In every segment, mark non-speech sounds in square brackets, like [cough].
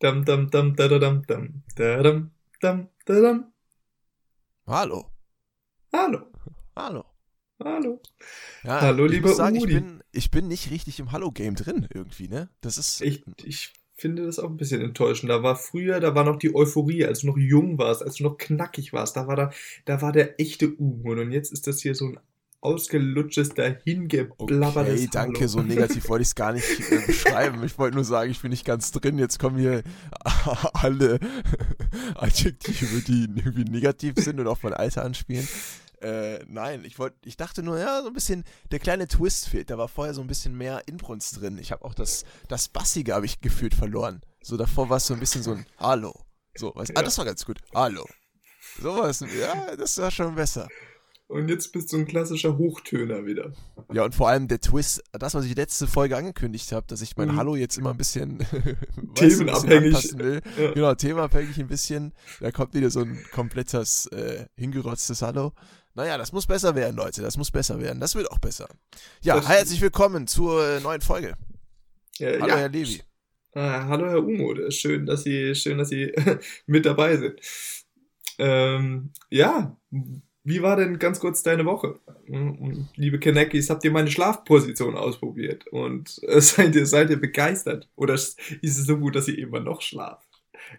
Dam, dam, dam, da, da, dam, dam, da, dam, dam, da, dam. Hallo. Hallo. Hallo. Hallo. Ja, Hallo, ich lieber muss sagen, ich Udi. bin, ich bin nicht richtig im Hallo-Game drin irgendwie, ne? Das ist. Ich, ich finde das auch ein bisschen enttäuschend. Da war früher, da war noch die Euphorie, als du noch jung warst, als du noch knackig warst. Da war da, da war der echte Unmut. Und jetzt ist das hier so ein ausgelutschtes, dahingeblabbertes Okay, danke, Hallo. so negativ wollte ich es gar nicht äh, [laughs] beschreiben. Ich wollte nur sagen, ich bin nicht ganz drin. Jetzt kommen hier [laughs] alle Adjektive, die irgendwie negativ sind und auf mein Alter anspielen. Äh, nein, ich wollte, ich dachte nur, ja, so ein bisschen, der kleine Twist fehlt. Da war vorher so ein bisschen mehr Inbrunst drin. Ich habe auch das, das Bassige habe ich gefühlt verloren. So davor war es so ein bisschen so ein Hallo. So, was, ah, Ja. das war ganz gut. Hallo. So war es, ja, das war schon besser. Und jetzt bist du ein klassischer Hochtöner wieder. Ja, und vor allem der Twist, das, was ich letzte Folge angekündigt habe, dass ich mein Mhm. Hallo jetzt immer ein bisschen, [laughs] weißt du, Themenabhängig. will. Ja. Genau, themenabhängig ein bisschen. Da kommt wieder so ein komplettes, äh, hingerotztes Hallo. Naja, das muss besser werden, Leute. Das muss besser werden. Das wird auch besser. Ja, Das- herzlich willkommen zur äh, neuen Folge. Äh, Hallo, ja. Herr Levi. Ah, hallo Herr Umo, schön, dass Sie, schön, dass Sie [laughs] mit dabei sind. Ähm, ja, wie war denn ganz kurz deine Woche? Mm, Liebe Kanekis, habt ihr meine Schlafposition ausprobiert? Und äh, [laughs] seid ihr, seid ihr begeistert? Oder ist es so gut, dass ihr immer noch schlaft?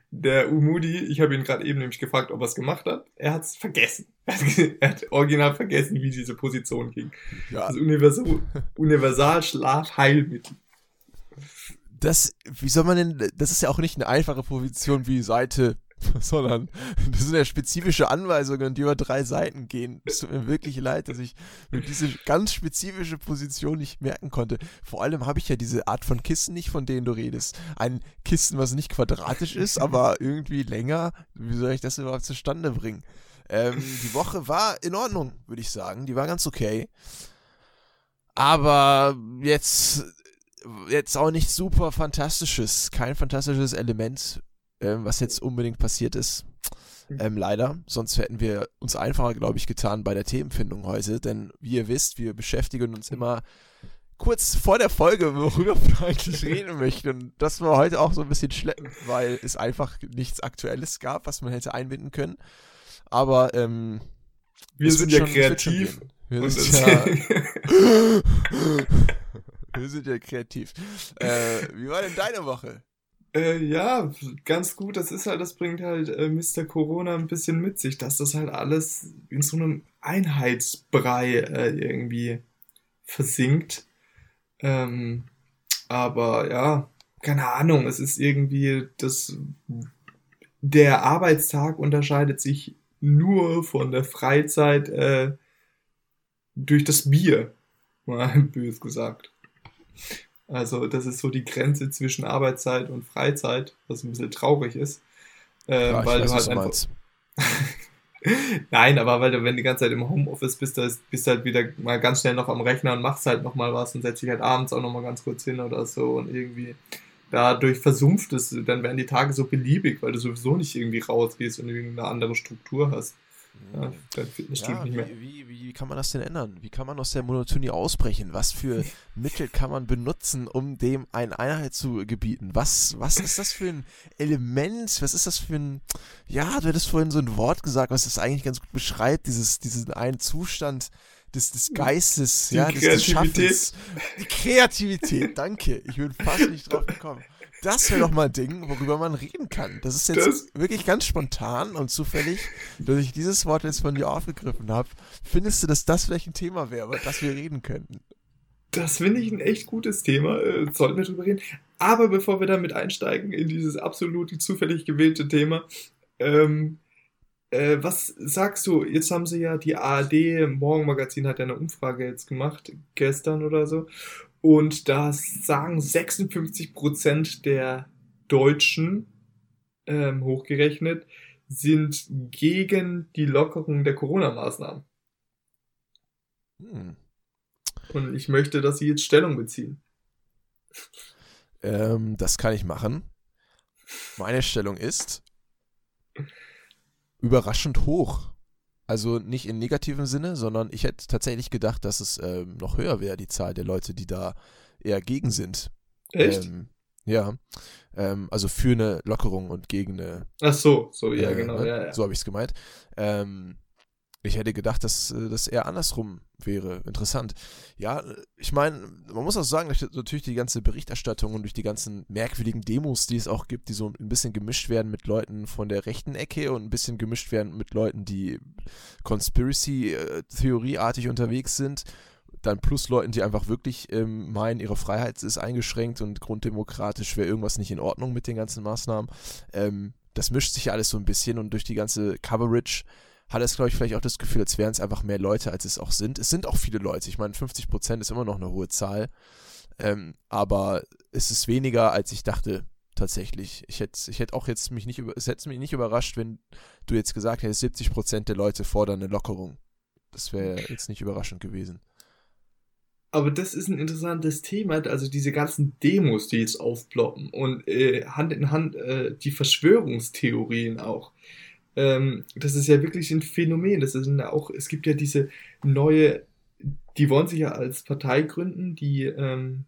Der Umudi, ich habe ihn gerade eben nämlich gefragt, ob er es gemacht hat. Er [laughs] hat es vergessen. Er hat original vergessen, wie diese Position ging. Ja, Das Universal, Universal-Schlafheilmittel. das, wie soll man denn, das ist ja auch nicht eine einfache Position wie Seite, [laughs] sondern das sind ja spezifische Anweisungen, die über drei Seiten gehen. Es tut mir wirklich leid, dass ich mir diese ganz spezifische Position nicht merken konnte. Vor allem habe ich ja diese Art von Kissen nicht, von denen du redest. Ein Kissen, was nicht quadratisch ist, [laughs] aber irgendwie länger. Wie soll ich das überhaupt zustande bringen? Ähm, die Woche war in Ordnung, würde ich sagen. Die war ganz okay. Aber jetzt jetzt auch nicht super fantastisches, kein fantastisches Element, ähm, was jetzt unbedingt passiert ist. Ähm, leider, sonst hätten wir uns einfacher, glaube ich, getan bei der Themenfindung heute, denn wie ihr wisst, wir beschäftigen uns immer kurz vor der Folge, worüber wir eigentlich [laughs] reden möchten. Und das war heute auch so ein bisschen schleppend, weil es einfach nichts Aktuelles gab, was man hätte einbinden können. Aber ähm, Wir sind ja schon- kreativ. Wir sind ja, [laughs] [laughs] wir sind ja kreativ. Äh, wie war denn deine Woche? Äh, ja, ganz gut. Das ist halt, das bringt halt äh, Mr. Corona ein bisschen mit sich, dass das halt alles in so einem Einheitsbrei äh, irgendwie versinkt. Ähm, aber ja, keine Ahnung, es ist irgendwie das, der Arbeitstag unterscheidet sich nur von der Freizeit äh, durch das Bier, [laughs] mal bös gesagt. Also das ist so die Grenze zwischen Arbeitszeit und Freizeit, was ein bisschen traurig ist. Äh, Ja, weil weiß, du halt du einfach. meinst. [laughs] Nein, aber weil du, wenn du die ganze Zeit im Homeoffice bist, da ist- bist du halt wieder mal ganz schnell noch am Rechner und machst halt noch mal was und setzt dich halt abends auch noch mal ganz kurz hin oder so und irgendwie dadurch versumpft es, dann werden die Tage so beliebig, weil du sowieso nicht irgendwie rausgehst und irgendeine andere Struktur hast. Ja, dein Fitnessstudio Ja, nicht mehr. wie, wie, wie kann man das denn ändern? Wie kann man aus der Monotonie ausbrechen? Was für Mittel kann man benutzen, um dem eine Einheit zu gebieten? Was, was ist das für ein Element? Was ist das für ein. Ja, du hättest vorhin so ein Wort gesagt, was das eigentlich ganz gut beschreibt, dieses, diesen einen Zustand des, des Geistes, Die ja, des, des. Schaffens. Die Kreativität, danke. Ich bin fast nicht drauf gekommen. Das wäre doch mal ein Ding, worüber man reden kann. Das ist jetzt Das- wirklich ganz spontan und zufällig, dass ich dieses Wort jetzt von dir aufgegriffen habe. Findest du, dass das vielleicht ein Thema wäre, über das wir reden könnten? Das finde ich ein echt gutes Thema, äh, sollten wir drüber reden. Aber bevor wir damit einsteigen in dieses absolut zufällig gewählte Thema, ähm, äh, was sagst du? Jetzt haben sie ja die ARD Morgenmagazin hat ja eine Umfrage jetzt gemacht, gestern oder so. Und da sagen 56% der Deutschen, ähm, hochgerechnet, sind gegen die Lockerung der Corona-Maßnahmen. Hm. Und ich möchte, dass sie jetzt Stellung beziehen. Ähm, das kann ich machen. Meine Stellung ist überraschend hoch. Also nicht in negativem Sinne, sondern ich hätte tatsächlich gedacht, dass es ähm, noch höher wäre, die Zahl der Leute, die da eher gegen sind. Echt? Ähm, Ja. Ähm, also für eine Lockerung und gegen eine. Ach so, so, ja, äh, genau. ne? Ja, ja. So habe ich es gemeint. Ähm, ich hätte gedacht, dass äh, das eher andersrum wäre. Interessant. Ja, ich meine, man muss auch sagen, durch, natürlich die ganze Berichterstattung und durch die ganzen merkwürdigen Demos, die es auch gibt, die so ein bisschen gemischt werden mit Leuten von der rechten Ecke und ein bisschen gemischt werden mit Leuten, die Conspiracy-Theorieartig unterwegs sind. Dann plus Leuten, die einfach wirklich ähm, meinen, ihre Freiheit ist eingeschränkt und grunddemokratisch wäre irgendwas nicht in Ordnung mit den ganzen Maßnahmen. Ähm, das mischt sich alles so ein bisschen und durch die ganze Coverage hat es, glaube ich, vielleicht auch das Gefühl, als wären es einfach mehr Leute, als es auch sind. Es sind auch viele Leute. Ich meine, 50 Prozent ist immer noch eine hohe Zahl. Ähm, aber es ist weniger, als ich dachte, tatsächlich. Ich hätte ich hätt auch jetzt mich nicht, es hätte mich nicht überrascht, wenn du jetzt gesagt hättest, 70 Prozent der Leute fordern eine Lockerung. Das wäre jetzt nicht überraschend gewesen. Aber das ist ein interessantes Thema, also diese ganzen Demos, die jetzt aufploppen und äh, Hand in Hand äh, die Verschwörungstheorien auch. Ähm, das ist ja wirklich ein Phänomen. Das ist auch, es gibt ja diese neue, die wollen sich ja als Partei gründen, die, ähm,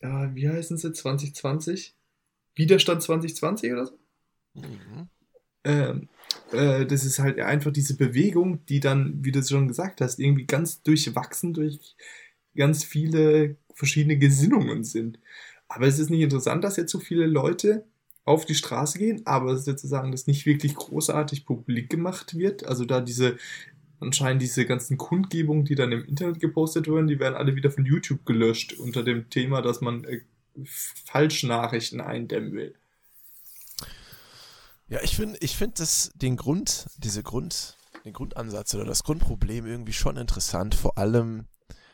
ja, wie heißen sie, 2020? Widerstand 2020 oder so? Mhm. Ähm, äh, das ist halt einfach diese Bewegung, die dann, wie du es schon gesagt hast, irgendwie ganz durchwachsen durch ganz viele verschiedene Gesinnungen sind. Aber es ist nicht interessant, dass jetzt so viele Leute auf die Straße gehen, aber sozusagen das nicht wirklich großartig publik gemacht wird. Also da diese, anscheinend diese ganzen Kundgebungen, die dann im Internet gepostet werden, die werden alle wieder von YouTube gelöscht unter dem Thema, dass man äh, Falschnachrichten eindämmen will. Ja, ich finde, ich finde das den Grund, diese Grund, den Grundansatz oder das Grundproblem irgendwie schon interessant. Vor allem,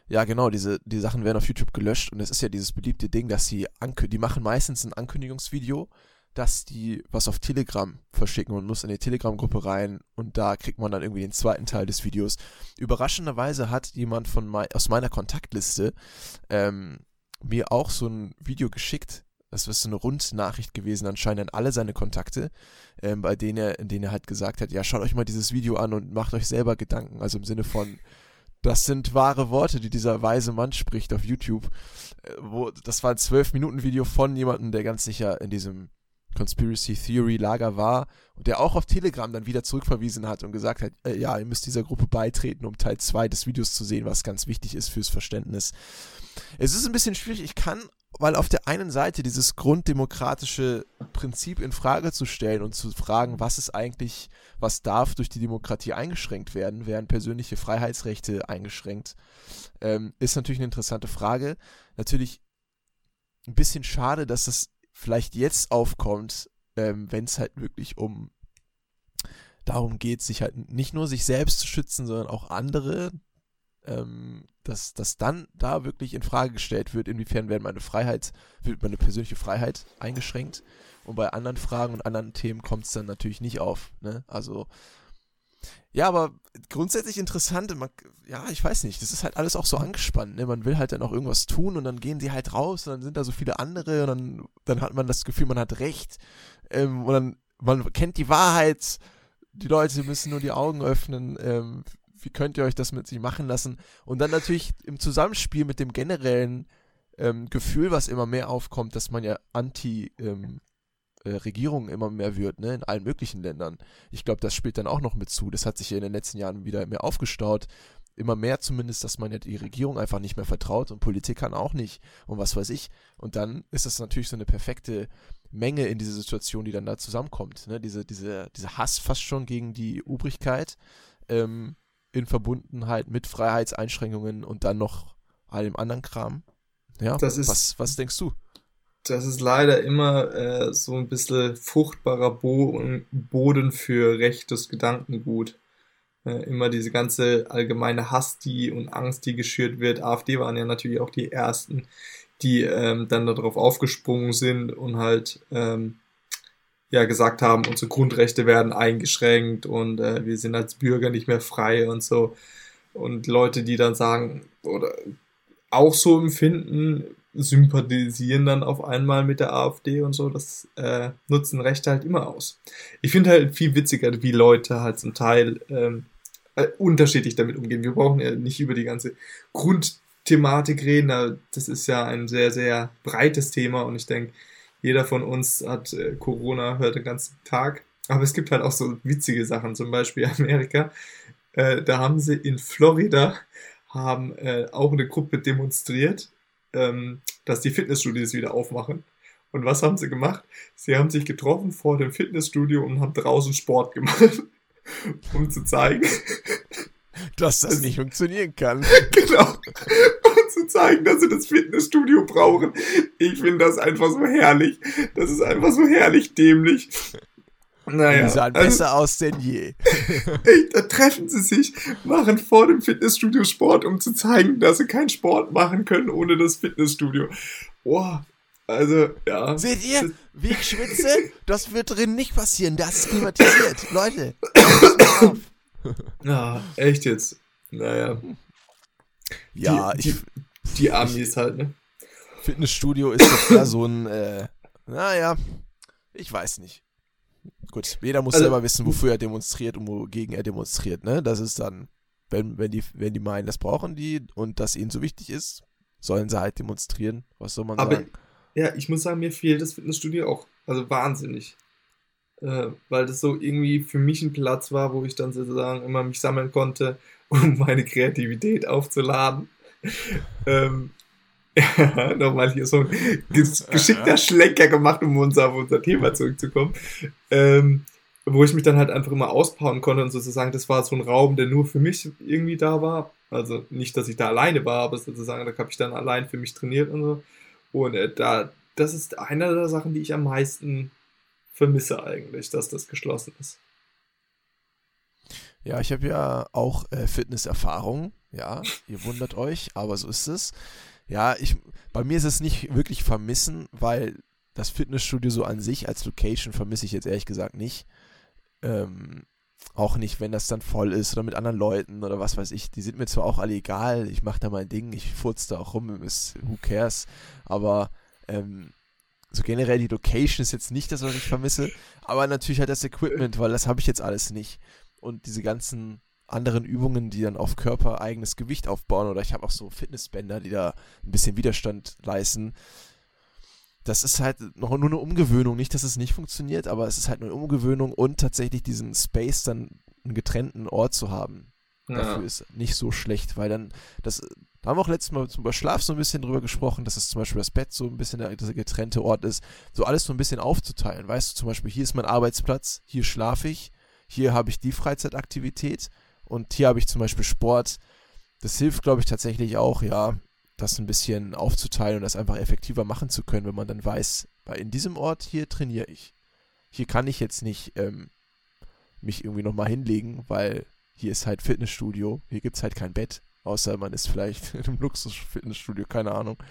ja genau, diese die Sachen werden auf YouTube gelöscht und es ist ja dieses beliebte Ding, dass sie die machen meistens ein Ankündigungsvideo dass die was auf Telegram verschicken und muss in die Telegram-Gruppe rein und da kriegt man dann irgendwie den zweiten Teil des Videos. Überraschenderweise hat jemand von mein, aus meiner Kontaktliste ähm, mir auch so ein Video geschickt. Das ist so eine Rundnachricht gewesen, anscheinend an alle seine Kontakte, ähm, bei denen er, in denen er halt gesagt hat, ja, schaut euch mal dieses Video an und macht euch selber Gedanken. Also im Sinne von, das sind wahre Worte, die dieser weise Mann spricht auf YouTube. Äh, wo, das war ein 12-Minuten-Video von jemandem, der ganz sicher in diesem Conspiracy Theory Lager war und der auch auf Telegram dann wieder zurückverwiesen hat und gesagt hat, äh, ja, ihr müsst dieser Gruppe beitreten, um Teil 2 des Videos zu sehen, was ganz wichtig ist fürs Verständnis. Es ist ein bisschen schwierig, ich kann, weil auf der einen Seite dieses grunddemokratische Prinzip in Frage zu stellen und zu fragen, was ist eigentlich, was darf durch die Demokratie eingeschränkt werden, werden persönliche Freiheitsrechte eingeschränkt, ähm, ist natürlich eine interessante Frage. Natürlich ein bisschen schade, dass das vielleicht jetzt aufkommt, ähm, wenn es halt wirklich um darum geht, sich halt nicht nur sich selbst zu schützen, sondern auch andere, ähm, dass das dann da wirklich in Frage gestellt wird, inwiefern werden meine Freiheit, wird meine persönliche Freiheit eingeschränkt. Und bei anderen Fragen und anderen Themen kommt es dann natürlich nicht auf. Ne? Also ja, aber grundsätzlich interessant. Man, ja, ich weiß nicht. Das ist halt alles auch so angespannt. Ne? Man will halt dann auch irgendwas tun und dann gehen sie halt raus und dann sind da so viele andere und dann, dann hat man das Gefühl, man hat recht. Ähm, und dann, man kennt die Wahrheit. Die Leute müssen nur die Augen öffnen. Ähm, wie könnt ihr euch das mit sich machen lassen? Und dann natürlich im Zusammenspiel mit dem generellen ähm, Gefühl, was immer mehr aufkommt, dass man ja anti, ähm, äh, Regierung immer mehr wird, ne, in allen möglichen Ländern. Ich glaube, das spielt dann auch noch mit zu. Das hat sich ja in den letzten Jahren wieder mehr aufgestaut. Immer mehr zumindest, dass man ja die Regierung einfach nicht mehr vertraut und Politikern auch nicht und was weiß ich. Und dann ist das natürlich so eine perfekte Menge in diese Situation, die dann da zusammenkommt. Ne? Diese, diese, diese Hass fast schon gegen die Obrigkeit ähm, in Verbundenheit mit Freiheitseinschränkungen und dann noch allem anderen Kram. Ja, das ist, was, was denkst du? Das ist leider immer äh, so ein bisschen fruchtbarer Boden, Boden für rechtes Gedankengut. Äh, immer diese ganze allgemeine Hass, die und Angst, die geschürt wird. AfD waren ja natürlich auch die ersten, die ähm, dann darauf aufgesprungen sind und halt ähm, ja gesagt haben, unsere Grundrechte werden eingeschränkt und äh, wir sind als Bürger nicht mehr frei und so. Und Leute, die dann sagen oder auch so empfinden, sympathisieren dann auf einmal mit der AfD und so. Das äh, nutzen Rechte halt immer aus. Ich finde halt viel witziger, wie Leute halt zum Teil ähm, äh, unterschiedlich damit umgehen. Wir brauchen ja nicht über die ganze Grundthematik reden. Das ist ja ein sehr, sehr breites Thema und ich denke, Jeder von uns hat äh, Corona, hört den ganzen Tag. Aber es gibt halt auch so witzige Sachen, zum Beispiel Amerika. Äh, da haben sie in Florida haben äh, auch eine Gruppe demonstriert, ähm, dass die Fitnessstudios wieder aufmachen. Und was haben sie gemacht? Sie haben sich getroffen vor dem Fitnessstudio und haben draußen Sport gemacht, [laughs] um zu zeigen, dass das nicht funktionieren kann. [laughs] genau. Um zu zeigen, dass sie das Fitnessstudio brauchen. Ich finde das einfach so herrlich. Das ist einfach so herrlich dämlich. Naja, die sahen also, besser aus denn je. [laughs] Ey, da treffen sie sich, machen vor dem Fitnessstudio Sport, um zu zeigen, dass sie keinen Sport machen können ohne das Fitnessstudio. Boah, also, ja. Seht ihr, wie ich schwitze? [laughs] Das wird drin nicht passieren. Das ist klimatisiert. [laughs] Leute. ja, echt jetzt. Naja. Ja, die, ich. Die, die Amis halt, ne? Fitnessstudio ist doch ja so ein, äh, naja, ich weiß nicht. Gut, jeder muss also, selber wissen, wofür er demonstriert und wogegen er demonstriert, ne? Das ist dann, wenn, wenn, die, wenn die meinen, das brauchen die und das ihnen so wichtig ist, sollen sie halt demonstrieren. Was soll man aber, sagen? Ja, ich muss sagen, mir fehlt das Fitnessstudio auch. Also wahnsinnig. Äh, weil das so irgendwie für mich ein Platz war, wo ich dann sozusagen immer mich sammeln konnte, [laughs] um meine Kreativität aufzuladen. [laughs] ähm, [laughs] nochmal hier so ein geschickter Schlenker gemacht, um uns auf unser Thema zurückzukommen. Ähm, wo ich mich dann halt einfach immer auspowern konnte und sozusagen, das war so ein Raum, der nur für mich irgendwie da war. Also nicht, dass ich da alleine war, aber sozusagen, da habe ich dann allein für mich trainiert und so. Und äh, da, das ist eine der Sachen, die ich am meisten vermisse eigentlich, dass das geschlossen ist. Ja, ich habe ja auch äh, Fitnesserfahrung. Ja, ihr wundert euch, aber so ist es. Ja, ich, bei mir ist es nicht wirklich vermissen, weil das Fitnessstudio so an sich als Location vermisse ich jetzt ehrlich gesagt nicht. Ähm, auch nicht, wenn das dann voll ist oder mit anderen Leuten oder was weiß ich. Die sind mir zwar auch alle egal, ich mache da mein Ding, ich furze da auch rum, ist, who cares. Aber ähm, so generell die Location ist jetzt nicht das, was ich vermisse. Aber natürlich halt das Equipment, weil das habe ich jetzt alles nicht. Und diese ganzen anderen Übungen, die dann auf Körper eigenes Gewicht aufbauen oder ich habe auch so Fitnessbänder, die da ein bisschen Widerstand leisten. Das ist halt noch nur eine Umgewöhnung, nicht, dass es nicht funktioniert, aber es ist halt eine Umgewöhnung und tatsächlich diesen Space dann einen getrennten Ort zu haben. Ja. Dafür ist nicht so schlecht, weil dann das da haben wir auch letztes Mal zum Beispiel Schlaf so ein bisschen drüber gesprochen, dass es zum Beispiel das Bett so ein bisschen der, der getrennte Ort ist, so alles so ein bisschen aufzuteilen. Weißt du, zum Beispiel, hier ist mein Arbeitsplatz, hier schlafe ich, hier habe ich die Freizeitaktivität und hier habe ich zum Beispiel Sport. Das hilft, glaube ich, tatsächlich auch, ja, das ein bisschen aufzuteilen und das einfach effektiver machen zu können, wenn man dann weiß, weil in diesem Ort hier trainiere ich. Hier kann ich jetzt nicht ähm, mich irgendwie nochmal hinlegen, weil hier ist halt Fitnessstudio, hier gibt es halt kein Bett, außer man ist vielleicht [laughs] in einem Luxus-Fitnessstudio, keine Ahnung.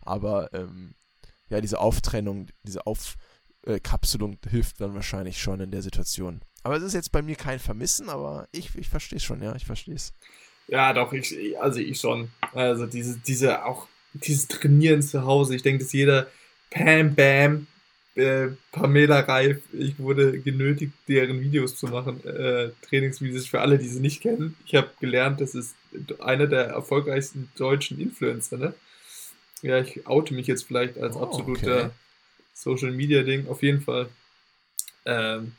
Aber ähm, ja, diese Auftrennung, diese Aufkapselung hilft dann wahrscheinlich schon in der Situation. Aber es ist jetzt bei mir kein Vermissen, aber ich, ich verstehe es schon, ja, ich verstehe es. Ja, doch, ich, also ich schon. Also diese, diese, auch dieses Trainieren zu Hause. Ich denke, dass jeder Pam Bam, äh, Pamela Reif, ich wurde genötigt, deren Videos zu machen, äh, Trainingsvideos für alle, die sie nicht kennen. Ich habe gelernt, das ist einer der erfolgreichsten deutschen Influencer, ne? Ja, ich oute mich jetzt vielleicht als oh, absoluter okay. Social Media Ding, auf jeden Fall. Ähm,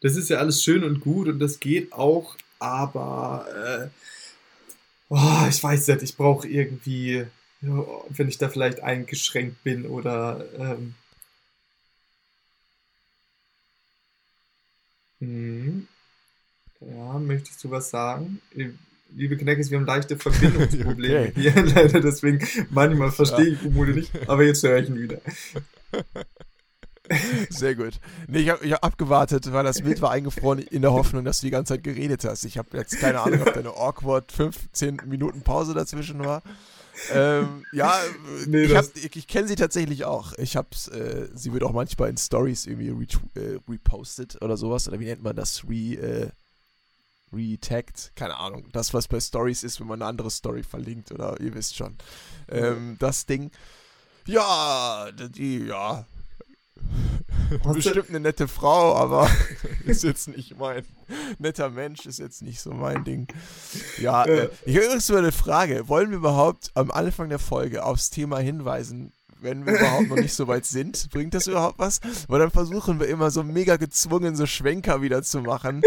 das ist ja alles schön und gut und das geht auch, aber äh, oh, ich weiß nicht, ich brauche irgendwie, wenn ich da vielleicht eingeschränkt bin oder ähm, hm, ja, möchtest du was sagen? Liebe Kneckes, wir haben leichte [laughs] Verbindungsprobleme okay. hier, [laughs] leider, deswegen manchmal verstehe ich Umode nicht, aber jetzt höre ich ihn wieder. [laughs] Sehr gut. Nee, ich habe ich hab abgewartet, weil das Bild war eingefroren in der Hoffnung, dass du die ganze Zeit geredet hast. Ich habe jetzt keine Ahnung, ob da eine awkward 15 Minuten Pause dazwischen war. Ähm, ja, [laughs] nee, ich, ich, ich kenne sie tatsächlich auch. Ich hab's, äh, sie wird auch manchmal in Stories irgendwie äh, repostet oder sowas. Oder wie nennt man das? Re, äh, retagged? Keine Ahnung. Das, was bei Stories ist, wenn man eine andere Story verlinkt oder ihr wisst schon. Ähm, das Ding. Ja, die, ja, Hast Bestimmt eine nette Frau, aber [laughs] ist jetzt nicht mein netter Mensch, ist jetzt nicht so mein Ding. Ja, äh, ich habe übrigens mal eine Frage. Wollen wir überhaupt am Anfang der Folge aufs Thema hinweisen, wenn wir überhaupt noch nicht so weit sind. Bringt das überhaupt was? Weil dann versuchen wir immer so mega gezwungen, so Schwenker wieder zu machen,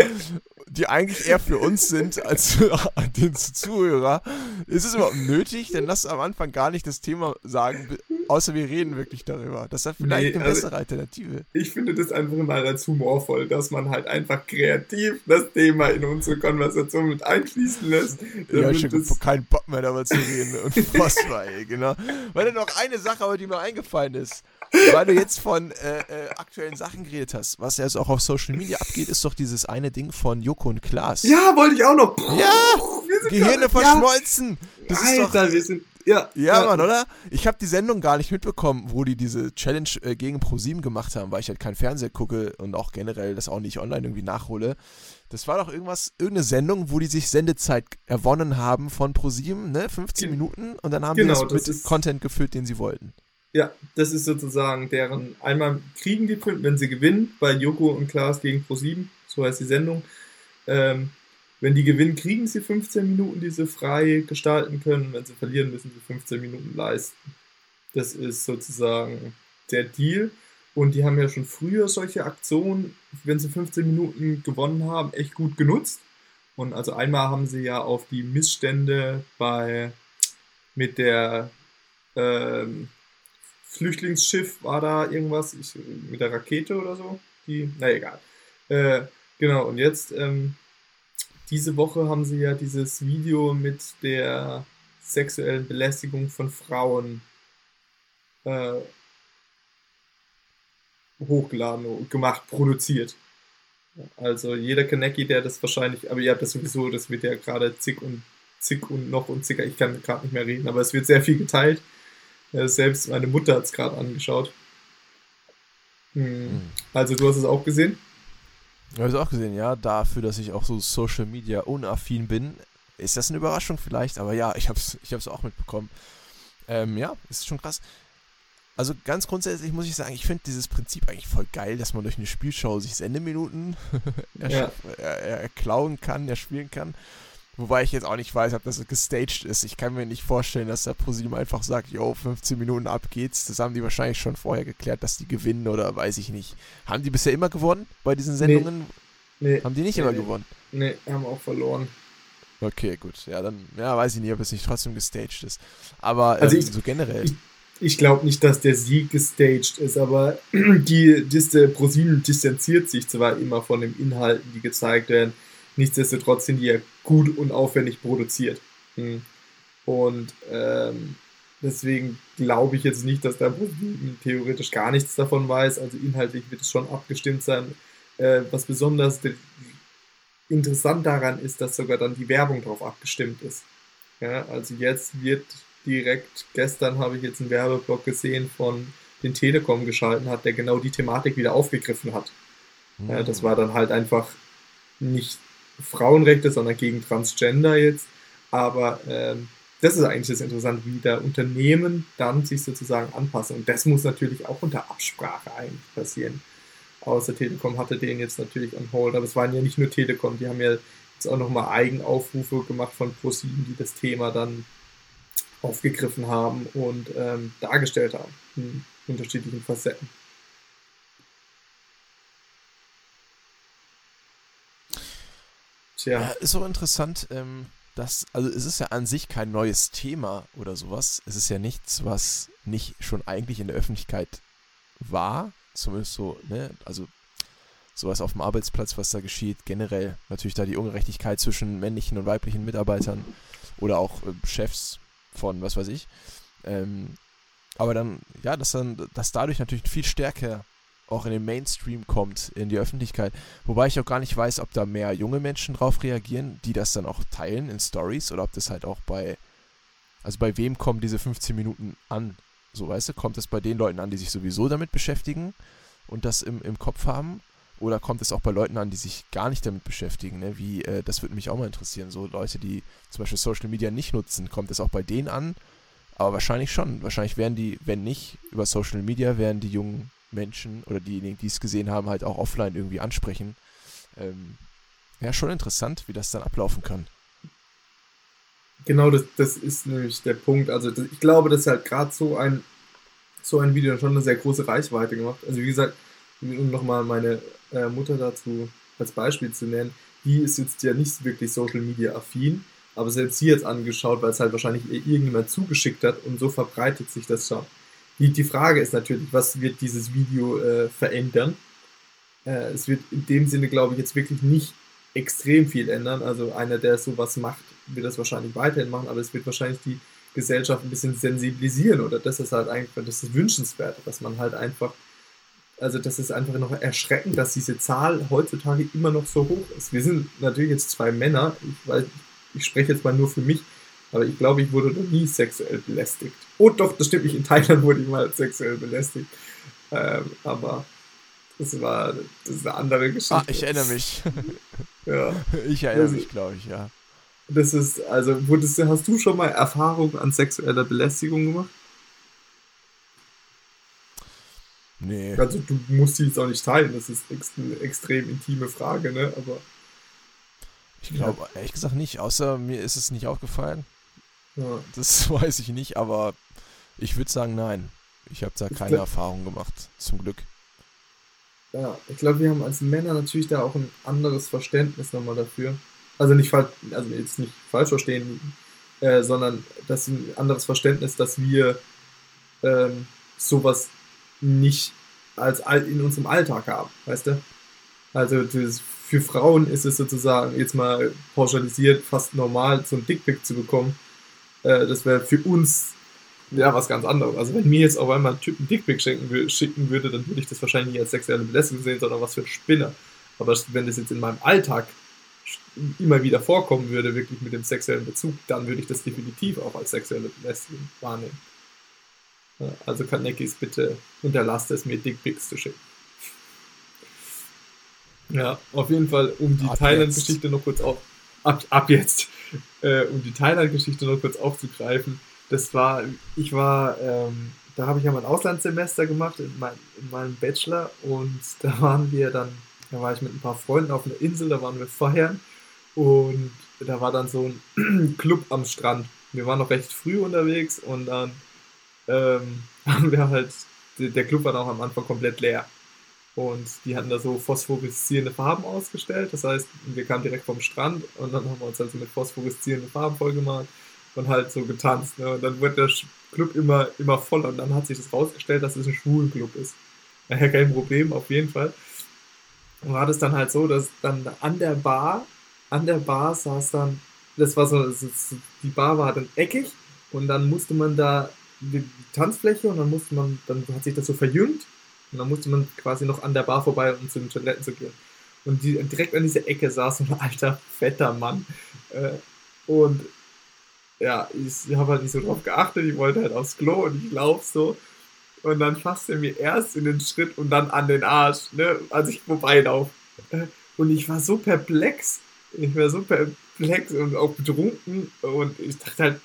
die eigentlich eher für uns sind als für [laughs] den Zuhörer. Ist es überhaupt nötig? Dann lass am Anfang gar nicht das Thema sagen, außer wir reden wirklich darüber. Das ist vielleicht nee, eine also bessere Alternative. Ich finde das einfach immer als humorvoll, dass man halt einfach kreativ das Thema in unsere Konversation mit einfließen lässt. Ja, ich habe keinen Bock mehr darüber zu reden. [laughs] Unfassbar, ey, genau. Weil dann noch eine Sache, aber die mir eingefallen ist. Weil du jetzt von äh, äh, aktuellen Sachen geredet hast, was jetzt auch auf Social Media abgeht, ist doch dieses eine Ding von Joko und Klaas. Ja, wollte ich auch noch. Ja, Gehirne verschmolzen. Ja. Alter, doch, wir sind ja, ja, ja, Mann, oder? Ich habe die Sendung gar nicht mitbekommen, wo die diese Challenge äh, gegen ProSieben gemacht haben, weil ich halt kein Fernseher gucke und auch generell das auch nicht online irgendwie nachhole. Das war doch irgendwas, irgendeine Sendung, wo die sich Sendezeit erwonnen haben von ProSieben, ne? 15 Minuten und dann haben genau, die das, das mit Content gefüllt, den sie wollten. Ja, das ist sozusagen deren, einmal kriegen die, wenn sie gewinnen, bei Joko und Klaas gegen ProSieben, so heißt die Sendung, ähm, wenn die gewinnen, kriegen sie 15 Minuten, die sie frei gestalten können. Wenn sie verlieren, müssen sie 15 Minuten leisten. Das ist sozusagen der Deal. Und die haben ja schon früher solche Aktionen, wenn sie 15 Minuten gewonnen haben, echt gut genutzt. Und also einmal haben sie ja auf die Missstände bei mit der ähm, Flüchtlingsschiff war da irgendwas, ich, mit der Rakete oder so. Die, na egal. Äh, genau, und jetzt ähm, diese Woche haben sie ja dieses Video mit der sexuellen Belästigung von Frauen äh, hochgeladen, gemacht, produziert. Also jeder Kaneki, der das wahrscheinlich, aber ihr habt das sowieso, das wird ja gerade zick und zick und noch und zicker, ich kann gerade nicht mehr reden, aber es wird sehr viel geteilt. Äh, selbst meine Mutter hat es gerade angeschaut. Hm. Also du hast es auch gesehen? Ich habe es auch gesehen, ja. Dafür, dass ich auch so Social Media unaffin bin, ist das eine Überraschung vielleicht, aber ja, ich habe es ich hab's auch mitbekommen. Ähm, ja, ist schon krass. Also ganz grundsätzlich muss ich sagen, ich finde dieses Prinzip eigentlich voll geil, dass man durch eine Spielschau sich Sendeminuten [laughs] ja. erklauen kann, erspielen kann. Wobei ich jetzt auch nicht weiß, ob das gestaged ist. Ich kann mir nicht vorstellen, dass der ProSieben einfach sagt, yo, 15 Minuten ab geht's. Das haben die wahrscheinlich schon vorher geklärt, dass die gewinnen oder weiß ich nicht. Haben die bisher immer gewonnen bei diesen Sendungen? Nee. nee. Haben die nicht nee, immer nee. gewonnen? Nee, haben auch verloren. Okay, gut. Ja, dann ja, weiß ich nicht, ob es nicht trotzdem gestaged ist. Aber also ähm, ich, so generell. Ich, ich glaube nicht, dass der Sieg gestaged ist, aber [clears throat] die, die ProSieben distanziert sich zwar immer von den Inhalten, die gezeigt werden Nichtsdestotrotz sind die ja gut und aufwendig produziert. Hm. Und ähm, deswegen glaube ich jetzt nicht, dass der theoretisch gar nichts davon weiß. Also inhaltlich wird es schon abgestimmt sein. Äh, was besonders interessant daran ist, dass sogar dann die Werbung darauf abgestimmt ist. Ja, also jetzt wird direkt, gestern habe ich jetzt einen Werbeblock gesehen von den Telekom geschalten hat, der genau die Thematik wieder aufgegriffen hat. Ja, das war dann halt einfach nicht Frauenrechte, sondern gegen Transgender jetzt. Aber ähm, das ist eigentlich das Interessante, wie da Unternehmen dann sich sozusagen anpassen. Und das muss natürlich auch unter Absprache eigentlich passieren. Außer Telekom hatte den jetzt natürlich on hold, aber es waren ja nicht nur Telekom, die haben ja jetzt auch nochmal Eigenaufrufe gemacht von ProSieben, die das Thema dann aufgegriffen haben und ähm, dargestellt haben in unterschiedlichen Facetten. Tja. Ja, ist auch interessant, ähm, dass, also es ist ja an sich kein neues Thema oder sowas. Es ist ja nichts, was nicht schon eigentlich in der Öffentlichkeit war. Zumindest so, ne, also sowas auf dem Arbeitsplatz, was da geschieht, generell natürlich da die Ungerechtigkeit zwischen männlichen und weiblichen Mitarbeitern oder auch äh, Chefs von was weiß ich. Ähm, aber dann, ja, dass dann, dass dadurch natürlich viel stärker auch in den Mainstream kommt, in die Öffentlichkeit. Wobei ich auch gar nicht weiß, ob da mehr junge Menschen drauf reagieren, die das dann auch teilen in Stories oder ob das halt auch bei, also bei wem kommen diese 15 Minuten an? So, weißt du, kommt es bei den Leuten an, die sich sowieso damit beschäftigen und das im, im Kopf haben? Oder kommt es auch bei Leuten an, die sich gar nicht damit beschäftigen? Ne? Wie, äh, das würde mich auch mal interessieren. So Leute, die zum Beispiel Social Media nicht nutzen, kommt es auch bei denen an? Aber wahrscheinlich schon. Wahrscheinlich werden die, wenn nicht über Social Media, werden die jungen Menschen oder diejenigen, die es gesehen haben, halt auch offline irgendwie ansprechen. Ähm, ja, schon interessant, wie das dann ablaufen kann. Genau, das, das ist nämlich der Punkt. Also das, ich glaube, das ist halt gerade so ein so ein Video schon eine sehr große Reichweite gemacht. Also wie gesagt, um nochmal meine äh, Mutter dazu als Beispiel zu nennen, die ist jetzt ja nicht wirklich Social Media affin, aber selbst sie jetzt angeschaut, weil es halt wahrscheinlich irgendjemand zugeschickt hat und so verbreitet sich das schon. Die, die Frage ist natürlich, was wird dieses Video äh, verändern? Äh, es wird in dem Sinne, glaube ich, jetzt wirklich nicht extrem viel ändern. Also einer, der sowas macht, wird das wahrscheinlich weiterhin machen, aber es wird wahrscheinlich die Gesellschaft ein bisschen sensibilisieren oder das ist halt eigentlich, das ist wünschenswert, dass man halt einfach, also das ist einfach noch erschreckend, dass diese Zahl heutzutage immer noch so hoch ist. Wir sind natürlich jetzt zwei Männer, ich weiß, ich spreche jetzt mal nur für mich, aber ich glaube, ich wurde noch nie sexuell belästigt. Oh doch, das stimmt nicht, in Thailand wurde ich mal sexuell belästigt. Ähm, aber das war das ist eine andere Geschichte. Ah, ich erinnere mich. [laughs] ja. [laughs] Ich erinnere mich, glaube ich, ja. Das ist, also, wurdest, hast du schon mal Erfahrungen an sexueller Belästigung gemacht? Nee. Also du musst die jetzt auch nicht teilen, das ist eine extrem intime Frage, ne? Aber. Ich glaube, ehrlich gesagt nicht, außer mir ist es nicht aufgefallen. Ja. Das [laughs] weiß ich nicht, aber ich würde sagen, nein. Ich habe da keine Erfahrung gemacht, zum Glück. Ja, ich glaube, wir haben als Männer natürlich da auch ein anderes Verständnis nochmal dafür. Also nicht falsch, also jetzt nicht falsch verstehen, äh, sondern das ist ein anderes Verständnis, dass wir ähm, sowas nicht als in unserem Alltag haben, weißt du? Also das, für Frauen ist es sozusagen jetzt mal pauschalisiert fast normal, so ein Dickpick zu bekommen. Äh, das wäre für uns ja was ganz anderes. Also wenn mir jetzt auf einmal ein Typ einen Dickpick schicken, schicken würde, dann würde ich das wahrscheinlich nicht als sexuelle Belästigung sehen, sondern was für ein Spinner. Aber wenn das jetzt in meinem Alltag immer wieder vorkommen würde, wirklich mit dem sexuellen Bezug, dann würde ich das definitiv auch als sexuelle Belästigung wahrnehmen. Also Kanekis, bitte unterlasst es mir Dickpics zu schicken. Ja, auf jeden Fall, um die Thailand-Geschichte noch kurz auf, ab, ab jetzt, äh, um die Thailand-Geschichte noch kurz aufzugreifen. Das war, ich war, ähm, da habe ich ja mein Auslandssemester gemacht in, mein, in meinem Bachelor und da waren wir dann, da war ich mit ein paar Freunden auf einer Insel, da waren wir feiern und da war dann so ein [clears throat] Club am Strand. Wir waren noch recht früh unterwegs und dann ähm, [laughs] haben wir halt, der Club war auch am Anfang komplett leer. Und die hatten da so phosphoreszierende Farben ausgestellt. Das heißt, wir kamen direkt vom Strand und dann haben wir uns also mit phosphoreszierenden Farben vollgemalt und halt so getanzt. Ne? Und dann wurde der Club immer, immer voller und dann hat sich das rausgestellt, dass es ein Schwulenclub ist. [laughs] Daher kein Problem, auf jeden Fall. Und war das dann halt so, dass dann an der Bar an der Bar saß dann, das war so, die Bar war dann eckig und dann musste man da die Tanzfläche und dann musste man, dann hat sich das so verjüngt und dann musste man quasi noch an der Bar vorbei, um zu den Toiletten zu gehen. Und die, direkt an dieser Ecke saß ein [laughs] alter, fetter Mann. Äh, und ja, ich habe halt nicht so drauf geachtet, ich wollte halt aufs Klo und ich laufe so. Und dann fasst er mir erst in den Schritt und dann an den Arsch, ne, als ich vorbeilaufe. Äh, und ich war so perplex, ich war so perplex und auch betrunken und ich dachte halt,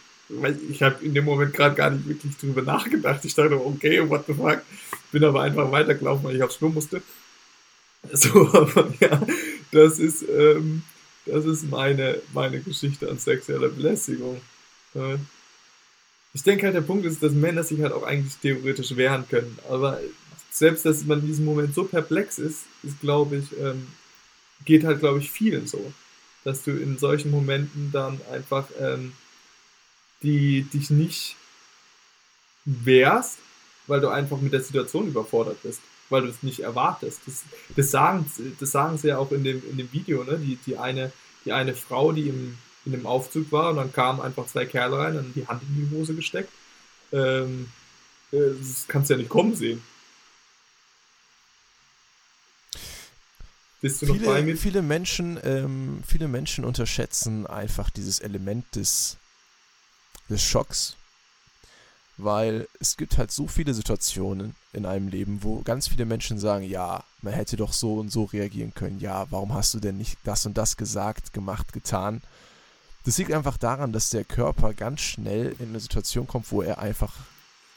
ich habe in dem Moment gerade gar nicht wirklich drüber nachgedacht. Ich dachte, okay, what the fuck. Bin aber einfach weitergelaufen, weil ich aufs Klo musste. So, [laughs] aber ja, das ist, ähm, das ist meine, meine Geschichte an sexueller Belästigung. Ich denke halt, der Punkt ist, dass Männer sich halt auch eigentlich theoretisch wehren können. Aber selbst, dass man in diesem Moment so perplex ist, ist, glaube ich, ähm, geht halt, glaube ich, vielen so dass du in solchen Momenten dann einfach ähm, die dich nicht wehrst, weil du einfach mit der Situation überfordert bist, weil du es nicht erwartest. Das, das, sagen, das sagen sie ja auch in dem, in dem Video, ne? Die, die, eine, die eine Frau, die im, in dem Aufzug war und dann kamen einfach zwei Kerle rein und die Hand in die Hose gesteckt. Ähm, äh, das kannst du ja nicht kommen sehen. Bist du viele, noch bei mir? Viele Menschen, ähm, viele Menschen unterschätzen einfach dieses Element des, des Schocks. Weil es gibt halt so viele Situationen in einem Leben, wo ganz viele Menschen sagen, ja, man hätte doch so und so reagieren können. Ja, warum hast du denn nicht das und das gesagt, gemacht, getan? Das liegt einfach daran, dass der Körper ganz schnell in eine Situation kommt, wo er einfach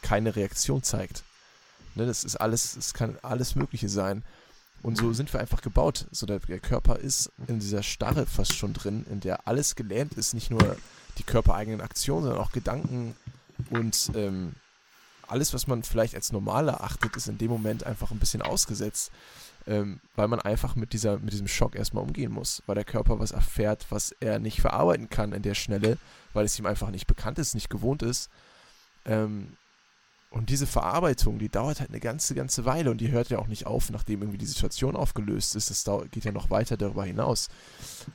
keine Reaktion zeigt. Ne, das ist alles, es kann alles Mögliche sein. Und so sind wir einfach gebaut. So der, der, Körper ist in dieser Starre fast schon drin, in der alles gelähmt ist, nicht nur die körpereigenen Aktionen, sondern auch Gedanken und ähm, alles, was man vielleicht als normal erachtet, ist in dem Moment einfach ein bisschen ausgesetzt, ähm, weil man einfach mit, dieser, mit diesem Schock erstmal umgehen muss, weil der Körper was erfährt, was er nicht verarbeiten kann in der Schnelle, weil es ihm einfach nicht bekannt ist, nicht gewohnt ist. Ähm, und diese Verarbeitung, die dauert halt eine ganze, ganze Weile und die hört ja auch nicht auf, nachdem irgendwie die Situation aufgelöst ist. Das geht ja noch weiter darüber hinaus.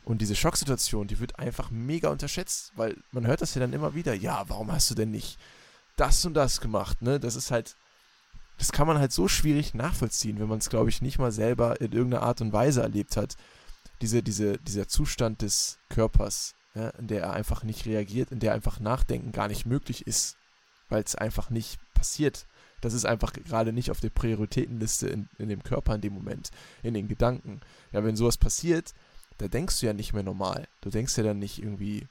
Und diese Schocksituation, die wird einfach mega unterschätzt, weil man hört das ja dann immer wieder. Ja, warum hast du denn nicht das und das gemacht? Ne? Das ist halt, das kann man halt so schwierig nachvollziehen, wenn man es, glaube ich, nicht mal selber in irgendeiner Art und Weise erlebt hat. Diese, diese, dieser Zustand des Körpers, ja, in der er einfach nicht reagiert, in der einfach Nachdenken gar nicht möglich ist, weil es einfach nicht passiert. Das ist einfach gerade nicht auf der Prioritätenliste in, in dem Körper in dem Moment, in den Gedanken. Ja, wenn sowas passiert, da denkst du ja nicht mehr normal. Du denkst ja dann nicht irgendwie,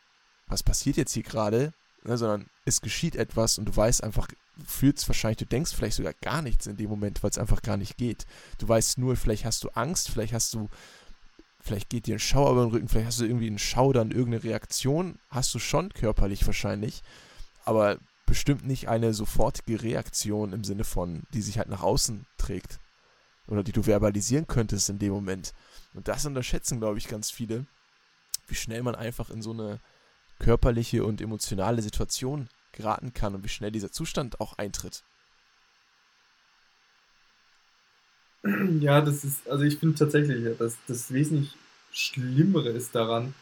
was passiert jetzt hier gerade, ne, sondern es geschieht etwas und du weißt einfach, fühlst wahrscheinlich, du denkst vielleicht sogar gar nichts in dem Moment, weil es einfach gar nicht geht. Du weißt nur, vielleicht hast du Angst, vielleicht hast du, vielleicht geht dir ein Schauer über den Rücken, vielleicht hast du irgendwie einen Schaudern, irgendeine Reaktion, hast du schon körperlich wahrscheinlich, aber bestimmt nicht eine sofortige Reaktion im Sinne von, die sich halt nach außen trägt. Oder die du verbalisieren könntest in dem Moment. Und das unterschätzen, glaube ich, ganz viele, wie schnell man einfach in so eine körperliche und emotionale Situation geraten kann und wie schnell dieser Zustand auch eintritt. Ja, das ist, also ich finde tatsächlich, dass das wesentlich Schlimmere ist daran,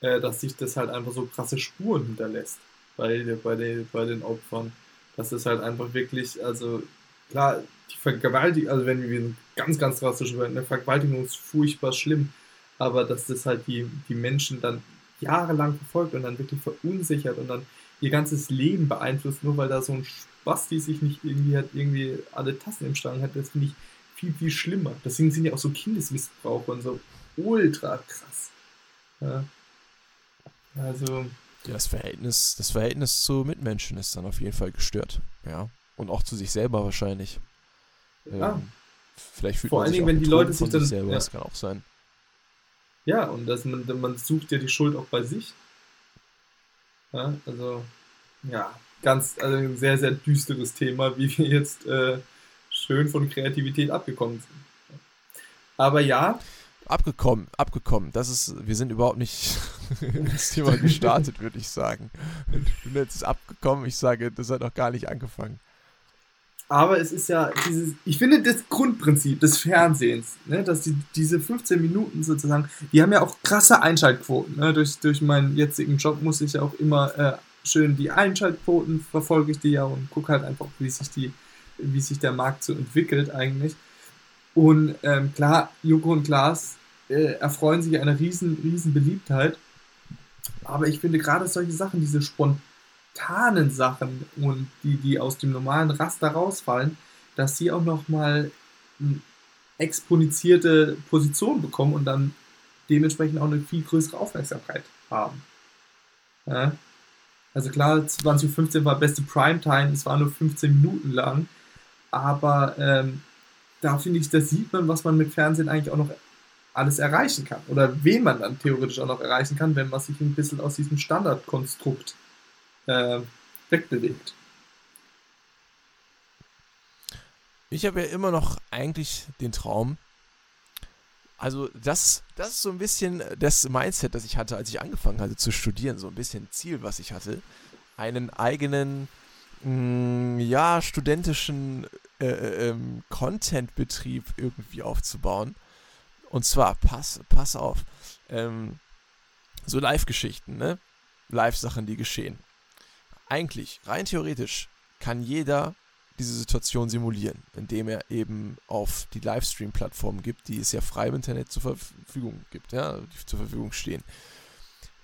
äh, dass sich das halt einfach so krasse Spuren hinterlässt bei, bei, den, bei den Opfern. Das ist halt einfach wirklich, also klar, die Vergewaltigung, also wenn wir ganz, ganz drastisch werden, eine Vergewaltigung ist furchtbar schlimm, aber dass das halt die, die Menschen dann jahrelang verfolgt und dann wirklich verunsichert und dann ihr ganzes Leben beeinflusst, nur weil da so ein Spasti sich nicht irgendwie hat, irgendwie alle Tassen im Strang hat, das finde ich viel, viel schlimmer. Deswegen sind ja auch so Kindesmissbrauch und so ultra krass. Ja. Also, das Verhältnis, das Verhältnis zu Mitmenschen ist dann auf jeden Fall gestört. Ja. Und auch zu sich selber wahrscheinlich. Ja. Ähm, vielleicht fühlt Vor allen Dingen, wenn die Leute sich dann. Sich selber, ja. Das kann auch sein. Ja, und das, man, man sucht ja die Schuld auch bei sich. Ja, also, ja, ganz, also ein sehr, sehr düsteres Thema, wie wir jetzt äh, schön von Kreativität abgekommen sind. Aber ja, abgekommen, abgekommen. Das ist, wir sind überhaupt nicht [laughs] ins Thema gestartet, würde ich sagen. Ich bin jetzt abgekommen, ich sage, das hat noch gar nicht angefangen. Aber es ist ja dieses, ich finde das Grundprinzip des Fernsehens, ne, dass die, diese 15 Minuten sozusagen, die haben ja auch krasse Einschaltquoten. Ne? Durch, durch meinen jetzigen Job muss ich ja auch immer äh, schön die Einschaltquoten verfolge ich die ja und gucke halt einfach, wie sich die, wie sich der Markt so entwickelt eigentlich. Und ähm, klar, Joko und Klaas äh, erfreuen sich einer riesen, riesen Beliebtheit. Aber ich finde gerade solche Sachen, diese spontanen Sachen und die, die aus dem normalen Raster rausfallen, dass sie auch nochmal eine exponentierte Position bekommen und dann dementsprechend auch eine viel größere Aufmerksamkeit haben. Ja? Also klar, 2015 war beste Primetime, es war nur 15 Minuten lang, aber ähm, da finde ich, da sieht man, was man mit Fernsehen eigentlich auch noch alles erreichen kann. Oder wen man dann theoretisch auch noch erreichen kann, wenn man sich ein bisschen aus diesem Standardkonstrukt äh, wegbewegt. Ich habe ja immer noch eigentlich den Traum, also das, das ist so ein bisschen das Mindset, das ich hatte, als ich angefangen hatte zu studieren, so ein bisschen Ziel, was ich hatte, einen eigenen, mh, mm, ja, studentischen äh, äh ähm, Content-Betrieb irgendwie aufzubauen und zwar, pass, pass auf, ähm, so Live-Geschichten, ne? Live-Sachen, die geschehen. Eigentlich, rein theoretisch, kann jeder diese Situation simulieren, indem er eben auf die Livestream-Plattform gibt, die es ja frei im Internet zur Verfügung gibt, ja, die zur Verfügung stehen.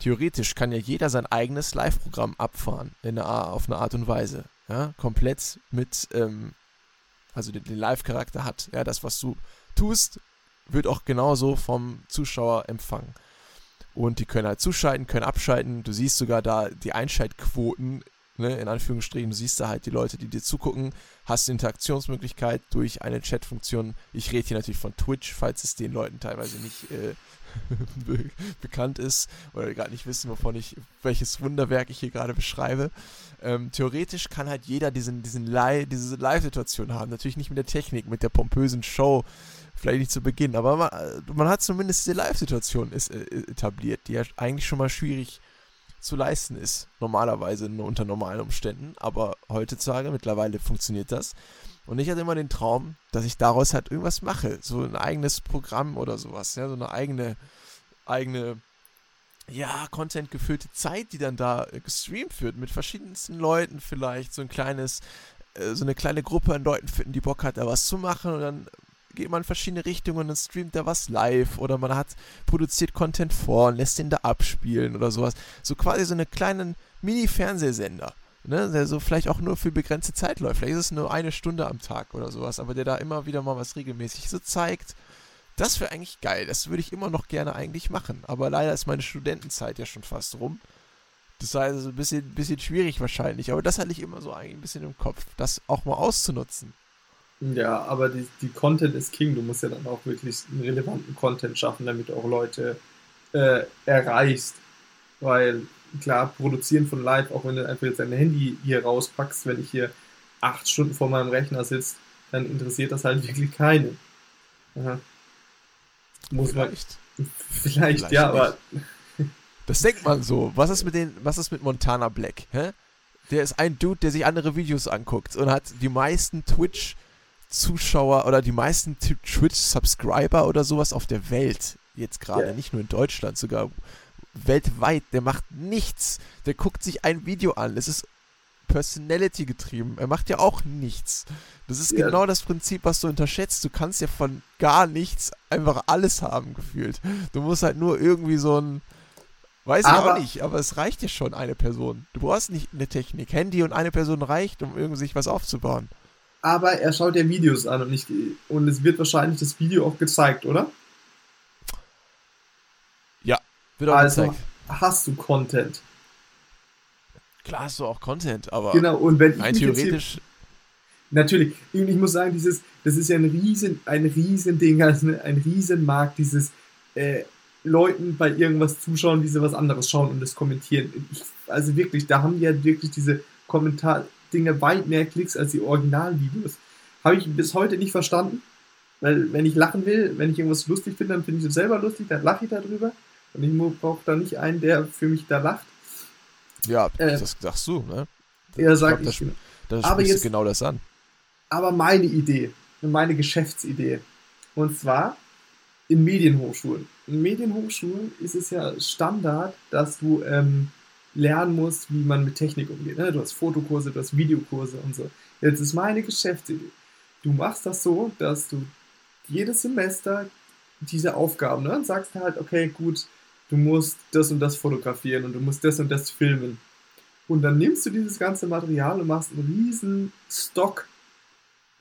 Theoretisch kann ja jeder sein eigenes Live-Programm abfahren, in einer, auf eine Art und Weise, ja, komplett mit, ähm, also den, den Live-Charakter hat, ja, das, was du tust, wird auch genauso vom Zuschauer empfangen. Und die können halt zuschalten, können abschalten. Du siehst sogar da die Einschaltquoten, ne, in Anführungsstrichen. Du siehst da halt die Leute, die dir zugucken. Hast Interaktionsmöglichkeit durch eine Chatfunktion. Ich rede hier natürlich von Twitch, falls es den Leuten teilweise nicht, äh, [laughs] be bekannt ist oder gerade nicht wissen, wovon ich, welches Wunderwerk ich hier gerade beschreibe. Ähm, theoretisch kann halt jeder diesen, diesen Live, diese Live-Situation haben. Natürlich nicht mit der Technik, mit der pompösen Show, vielleicht nicht zu Beginn, aber man, man hat zumindest diese Live-Situation äh, etabliert, die ja eigentlich schon mal schwierig zu leisten ist, normalerweise unter normalen Umständen, aber heutzutage mittlerweile funktioniert das. Und ich hatte immer den Traum, dass ich daraus halt irgendwas mache. So ein eigenes Programm oder sowas. Ja, so eine eigene, eigene, ja, Content gefüllte Zeit, die dann da gestreamt wird mit verschiedensten Leuten vielleicht. So ein kleines, äh, so eine kleine Gruppe an Leuten finden, die Bock hat, da was zu machen. Und dann geht man in verschiedene Richtungen und streamt da was live. Oder man hat, produziert Content vor und lässt den da abspielen oder sowas. So quasi so eine kleinen Mini-Fernsehsender ne, der so vielleicht auch nur für begrenzte Zeit läuft. Vielleicht ist es nur eine Stunde am Tag oder sowas, aber der da immer wieder mal was regelmäßig so zeigt. Das wäre eigentlich geil. Das würde ich immer noch gerne eigentlich machen. Aber leider ist meine Studentenzeit ja schon fast rum. Das heißt, also ein bisschen, bisschen schwierig wahrscheinlich. Aber das hatte ich immer so eigentlich ein bisschen im Kopf, das auch mal auszunutzen. Ja, aber die, die Content ist King. Du musst ja dann auch wirklich einen relevanten Content schaffen, damit du auch Leute äh, erreichst. Weil klar, produzieren von live, auch wenn du einfach jetzt dein Handy hier rauspackst, wenn ich hier acht Stunden vor meinem Rechner sitze, dann interessiert das halt [laughs] wirklich keinen. Aha. Muss vielleicht. man. Vielleicht, vielleicht ja, nicht. aber. Das denkt man so. Was ist mit den, was ist mit Montana Black? Hä? Der ist ein Dude, der sich andere Videos anguckt und hat die meisten Twitch-Zuschauer oder die meisten Twitch-Subscriber oder sowas auf der Welt. Jetzt gerade, yeah. nicht nur in Deutschland, sogar weltweit, der macht nichts. Der guckt sich ein Video an. Es ist Personality getrieben. Er macht ja auch nichts. Das ist ja. genau das Prinzip, was du unterschätzt. Du kannst ja von gar nichts einfach alles haben, gefühlt. Du musst halt nur irgendwie so ein. Weiß ich auch nicht, aber es reicht ja schon eine Person. Du brauchst nicht eine Technik. Handy und eine Person reicht, um irgendwie sich was aufzubauen. Aber er schaut ja Videos an und, nicht, und es wird wahrscheinlich das Video auch gezeigt, oder? Wird auch also gezeigt. hast du Content. Klar hast du auch Content, aber genau, und wenn rein theoretisch. Natürlich, ich muss sagen, dieses, das ist ja ein riesen, ein riesen Ding, also ein riesen Markt, dieses äh, Leuten bei irgendwas zuschauen, wie sie was anderes schauen und das kommentieren. Ich, also wirklich, da haben die ja wirklich diese Kommentar-Dinge weit mehr Klicks als die Originalvideos. Habe ich bis heute nicht verstanden, weil wenn ich lachen will, wenn ich irgendwas lustig finde, dann finde ich es selber lustig, dann lache ich darüber. Und ich brauche da nicht einen, der für mich da lacht. Ja, äh, das sagst du, ne? Ja, sag ich. Glaub, das, das aber jetzt, genau das an. Aber meine Idee, meine Geschäftsidee. Und zwar in Medienhochschulen. In Medienhochschulen ist es ja Standard, dass du ähm, lernen musst, wie man mit Technik umgeht. Ne? Du hast Fotokurse, du hast Videokurse und so. Jetzt ist meine Geschäftsidee. Du machst das so, dass du jedes Semester diese Aufgaben, ne? Und sagst halt, okay, gut, du musst das und das fotografieren und du musst das und das filmen. Und dann nimmst du dieses ganze Material und machst einen riesen Stock,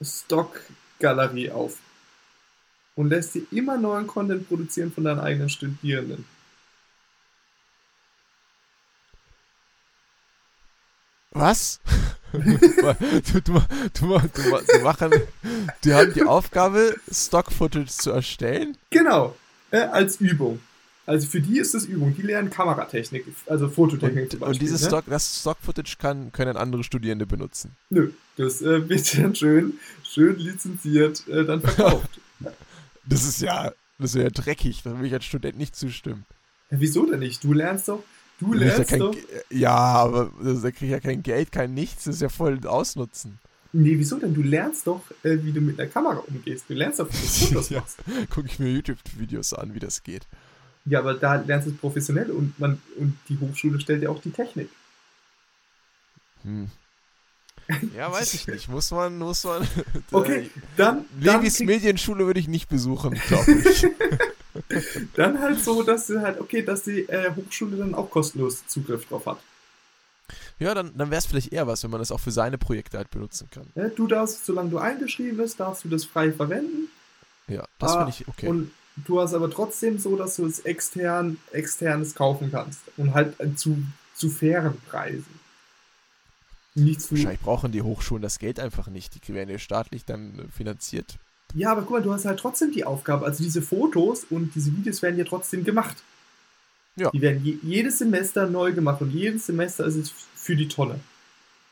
Stock-Galerie auf. Und lässt dir immer neuen Content produzieren von deinen eigenen Studierenden. Was? du, du, du, du, machen, die haben die Aufgabe, Stock-Footage zu erstellen? Genau, äh, als Übung. Also für die ist das Übung. Die lernen Kameratechnik, also Fototechnik und, zum Beispiel. Und dieses ne? Stock, das Stock-Footage kann, können andere Studierende benutzen. Nö, das äh, [laughs] wird dann schön, schön lizenziert äh, dann verkauft. [laughs] das ist ja, das ist ja dreckig. Da will ich als Student nicht zustimmen. Ja, wieso denn nicht? Du lernst doch, du lernst ja kein, doch. Ja, aber da kriege ich ja kein Geld, kein nichts. Das ist ja voll Ausnutzen. Nee, wieso denn? Du lernst doch, äh, wie du mit der Kamera umgehst. Du lernst doch, wie du [laughs] Fotos ja, Gucke ich mir YouTube-Videos an, wie das geht. Ja, aber da lernst du es professionell und, man, und die Hochschule stellt ja auch die Technik. Hm. [laughs] Ja, weiß ich nicht. Muss man, muss man. Okay, [laughs] dann. Levis Medienschule würde ich nicht besuchen, glaube ich. Dann halt so, dass du halt, okay, dass die äh, Hochschule dann auch kostenlos Zugriff drauf hat. Ja, dann, dann wäre es vielleicht eher was, wenn man das auch für seine Projekte halt benutzen kann. Ja, du darfst, solange du eingeschrieben bist, darfst du das frei verwenden. Ja, das ah, finde ich okay. Und Du hast aber trotzdem so, dass du es extern, externes kaufen kannst. Und halt zu, zu fairen Preisen. Nicht zu Wahrscheinlich brauchen die Hochschulen das Geld einfach nicht. Die werden ja staatlich dann finanziert. Ja, aber guck mal, du hast halt trotzdem die Aufgabe. Also diese Fotos und diese Videos werden ja trotzdem gemacht. Ja. Die werden je, jedes Semester neu gemacht und jedes Semester ist es für die Tonne.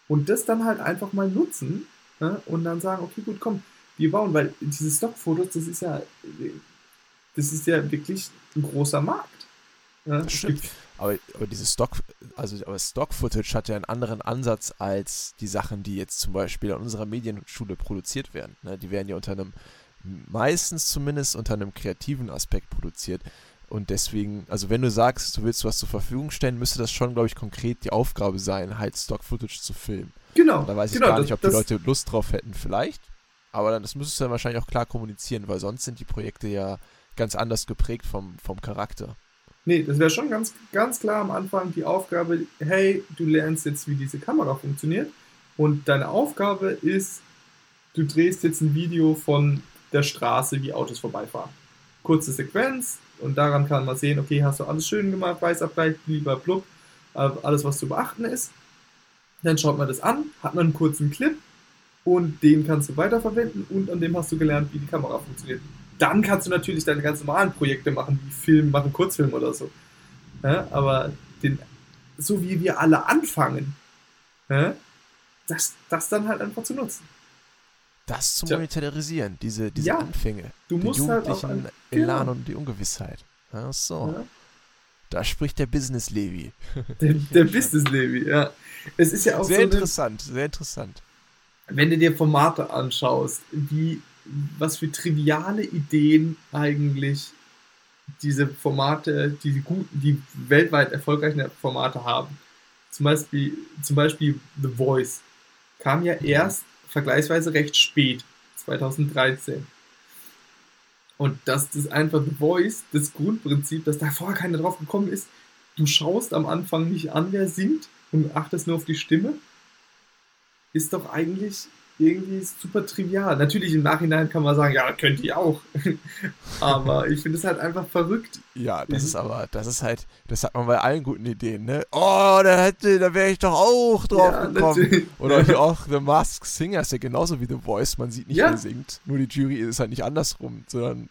Und das dann halt einfach mal nutzen ne? und dann sagen, okay, gut, komm, wir bauen, weil diese Stockfotos, das ist ja, das ist ja wirklich ein großer Markt. Ne? Das stimmt. Aber, aber diese Stock, also aber Stock-Footage hat ja einen anderen Ansatz als die Sachen, die jetzt zum Beispiel an unserer Medienschule produziert werden. Ne? Die werden ja unter einem, meistens zumindest unter einem kreativen Aspekt produziert. Und deswegen, also wenn du sagst, du willst was zur Verfügung stellen, müsste das schon, glaube ich, konkret die Aufgabe sein, halt Stock-Footage zu filmen. Genau. da weiß ich genau, gar nicht, ob die Leute Lust drauf hätten, vielleicht. Aber dann, das müsstest du dann wahrscheinlich auch klar kommunizieren, weil sonst sind die Projekte ja ganz anders geprägt vom, vom Charakter. Nee, das wäre schon ganz, ganz klar am Anfang die Aufgabe, hey, du lernst jetzt, wie diese Kamera funktioniert. Und deine Aufgabe ist, du drehst jetzt ein Video von der Straße, wie Autos vorbeifahren. Kurze Sequenz und daran kann man sehen, okay, hast du alles schön gemacht, Weißabgleich, lieber blub, alles was zu beachten ist. Dann schaut man das an, hat man einen kurzen Clip und den kannst du weiterverwenden und an dem hast du gelernt, wie die Kamera funktioniert dann kannst du natürlich deine ganz normalen Projekte machen, wie Film, machen Kurzfilm oder so. Ja, aber den, so wie wir alle anfangen, ja, das, das dann halt einfach zu nutzen. Das zu monetarisieren, diese, diese ja, Anfänge. Du musst den halt auch an, Elan genau. und die Ungewissheit. Ach so. Ja. Da spricht der Business Levi. Der, der Business Levi, ja. Es ist ja auch sehr so interessant, eine, sehr interessant. Wenn du dir Formate anschaust, wie was für triviale Ideen eigentlich diese Formate, diese guten, die weltweit erfolgreichen Formate haben. Zum Beispiel, zum Beispiel The Voice kam ja erst vergleichsweise recht spät, 2013. Und das ist einfach The Voice, das Grundprinzip, dass da vorher keiner drauf gekommen ist. Du schaust am Anfang nicht an, wer singt und achtest nur auf die Stimme. Ist doch eigentlich irgendwie super trivial. Natürlich im Nachhinein kann man sagen, ja, könnt ihr auch. [laughs] aber ich finde es halt einfach verrückt. Ja, das ist aber, das ist halt, das hat man bei allen guten Ideen, ne? Oh, da hätte, da wäre ich doch auch drauf ja, gekommen. Natürlich. Oder hier auch The Mask Singer ist ja genauso wie The Voice. Man sieht nicht, ja. wer singt. Nur die Jury ist halt nicht andersrum, sondern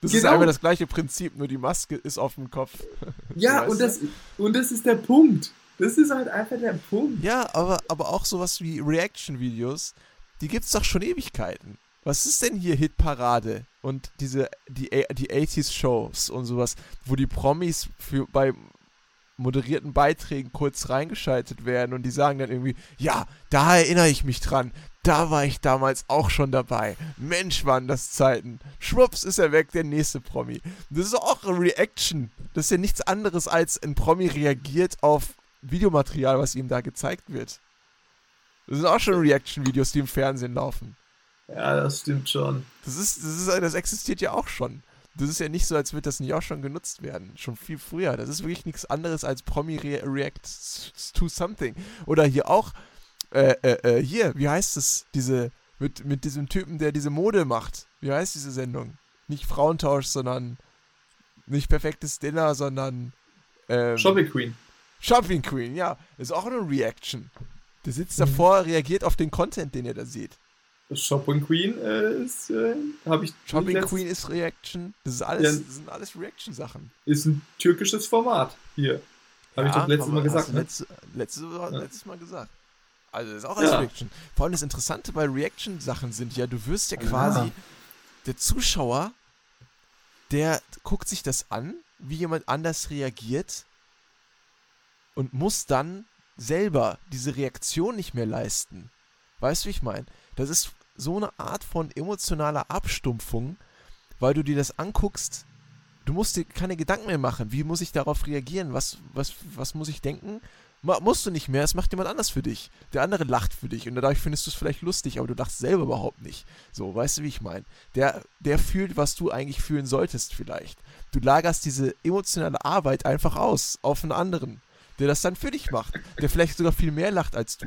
das genau. ist einfach das gleiche Prinzip, nur die Maske ist auf dem Kopf. [laughs] Ja, und das, und das ist der Punkt. Das ist halt einfach der Punkt. Ja, aber, aber auch sowas wie Reaction-Videos die gibt's doch schon Ewigkeiten. Was ist denn hier Hitparade und diese die die 80s Shows und sowas, wo die Promis für bei moderierten Beiträgen kurz reingeschaltet werden und die sagen dann irgendwie, ja, da erinnere ich mich dran. Da war ich damals auch schon dabei. Mensch, waren das Zeiten. Schwupps ist er weg, der nächste Promi. Das ist auch eine Reaction. Das ist ja nichts anderes als ein Promi reagiert auf Videomaterial, was ihm da gezeigt wird. Das sind auch schon Reaction-Videos, die im Fernsehen laufen. Ja, das stimmt schon. Das ist, das ist, das existiert ja auch schon. Das ist ja nicht so, als würde das nicht auch schon genutzt werden. Schon viel früher. Das ist wirklich nichts anderes als Promi Re React to Something. Oder hier auch, äh, äh, äh, hier, wie heißt es? Diese, mit, mit diesem Typen, der diese Mode macht. Wie heißt diese Sendung? Nicht Frauentausch, sondern nicht perfektes Dinner, sondern ähm, Shopping Queen. Shopping Queen, ja. Ist auch eine Reaction. Der sitzt davor, reagiert auf den Content, den ihr da seht. Shopping Queen äh, ist, äh, habe ich. Shopping Queen ist Reaction. Das, ist alles, ja, das sind alles Reaction-Sachen. Ist ein türkisches Format hier. Habe ja, ich doch letztes Mal gesagt. Ne? Letzte, letzte, ja. Letztes Mal gesagt. Also das ist auch als ja. Reaction. Vor allem das Interessante bei Reaction-Sachen sind ja, du wirst ja quasi, der Zuschauer, der guckt sich das an, wie jemand anders reagiert und muss dann selber diese Reaktion nicht mehr leisten. Weißt du, wie ich meine? Das ist so eine Art von emotionaler Abstumpfung, weil du dir das anguckst, du musst dir keine Gedanken mehr machen. Wie muss ich darauf reagieren? Was, was, was muss ich denken? musst du nicht mehr, es macht jemand anders für dich. Der andere lacht für dich und dadurch findest du es vielleicht lustig, aber du lachst selber überhaupt nicht. So, weißt du, wie ich meine? Der, der fühlt, was du eigentlich fühlen solltest, vielleicht. Du lagerst diese emotionale Arbeit einfach aus auf einen anderen der das dann für dich macht, der vielleicht sogar viel mehr lacht als du.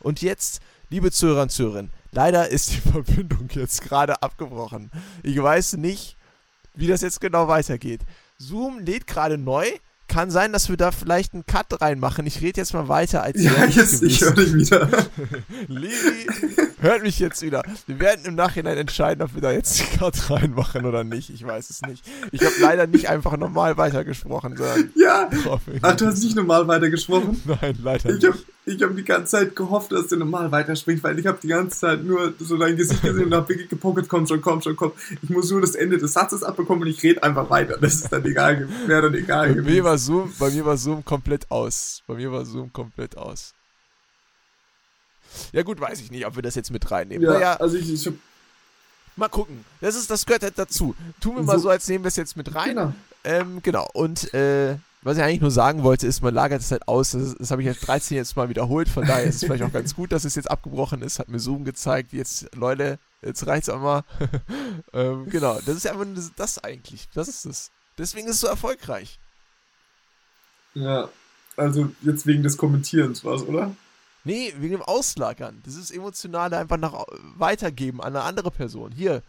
Und jetzt, liebe Zuhörer und Zuhörerinnen, leider ist die [laughs] Verbindung jetzt gerade abgebrochen. Ich weiß nicht, wie das jetzt genau weitergeht. Zoom lädt gerade neu. Kann sein, dass wir da vielleicht einen Cut reinmachen. Ich rede jetzt mal weiter als Ja, jetzt, ich höre dich wieder. [laughs] Levi, hört mich jetzt wieder. Wir werden im Nachhinein entscheiden, ob wir da jetzt die Karte reinmachen oder nicht. Ich weiß es nicht. Ich habe leider nicht einfach normal weitergesprochen. [laughs] Ja! Ach, du hast nicht normal weitergesprochen? [laughs] Nein, leider ich hab, Ich habe die ganze Zeit gehofft, dass du normal weitersprichst, weil ich habe die ganze Zeit nur so dein Gesicht gesehen und habe wirklich gepokert, komm schon, komm schon, komm. Ich muss nur das Ende des Satzes abbekommen und ich rede einfach weiter. Das ist dann egal, wäre dann egal bei gewesen. Mir war Zoom, bei mir war Zoom komplett aus. Bei mir war Zoom komplett aus. Ja gut, weiß ich nicht, ob wir das jetzt mit reinnehmen. Ja, naja, also ich, ich. Mal gucken. Das, ist, das gehört halt dazu. Tun wir mal so, so als nehmen wir es jetzt mit rein. Genau. Ähm, genau. Und äh, was ich eigentlich nur sagen wollte, ist, man lagert es halt aus. Das, das habe ich jetzt 13 jetzt mal wiederholt. Von daher ist es vielleicht auch ganz gut, dass es jetzt abgebrochen ist. Hat mir Zoom gezeigt. Jetzt, Leute, jetzt reicht es auch mal. [laughs] ähm, genau. Das ist ja einfach das, das eigentlich. Das ist es. Deswegen ist es so erfolgreich. Ja. Also jetzt wegen des Kommentierens was, oder? Nee, wegen dem Auslagern. Das ist emotionale einfach nach weitergeben an eine andere Person. Hier,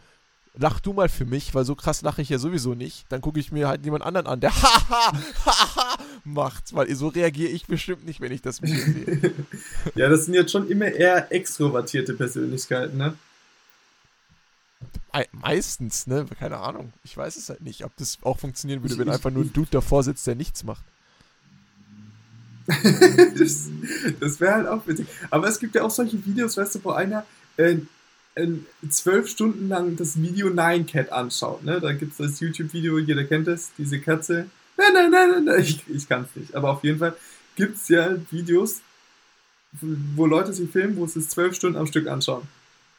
lach du mal für mich, weil so krass lache ich ja sowieso nicht. Dann gucke ich mir halt jemand anderen an, der [laughs] haha, haha macht. Weil so reagiere ich bestimmt nicht, wenn ich das Video sehe. [laughs] ja, das sind jetzt schon immer eher extrovertierte Persönlichkeiten, ne? Meistens, ne? Keine Ahnung. Ich weiß es halt nicht, ob das auch funktionieren würde, wenn einfach nur ein Dude davor sitzt, der nichts macht. [laughs] das das wäre halt auch witzig. Aber es gibt ja auch solche Videos, weißt du, wo einer äh, zwölf Stunden lang das Video Nine Cat anschaut. Ne? Da gibt es das YouTube-Video, jeder kennt es, diese Katze. Nein, nein, nein, nein, nein. ich, ich kann es nicht. Aber auf jeden Fall gibt es ja Videos, wo Leute sich filmen, wo sie es zwölf Stunden am Stück anschauen.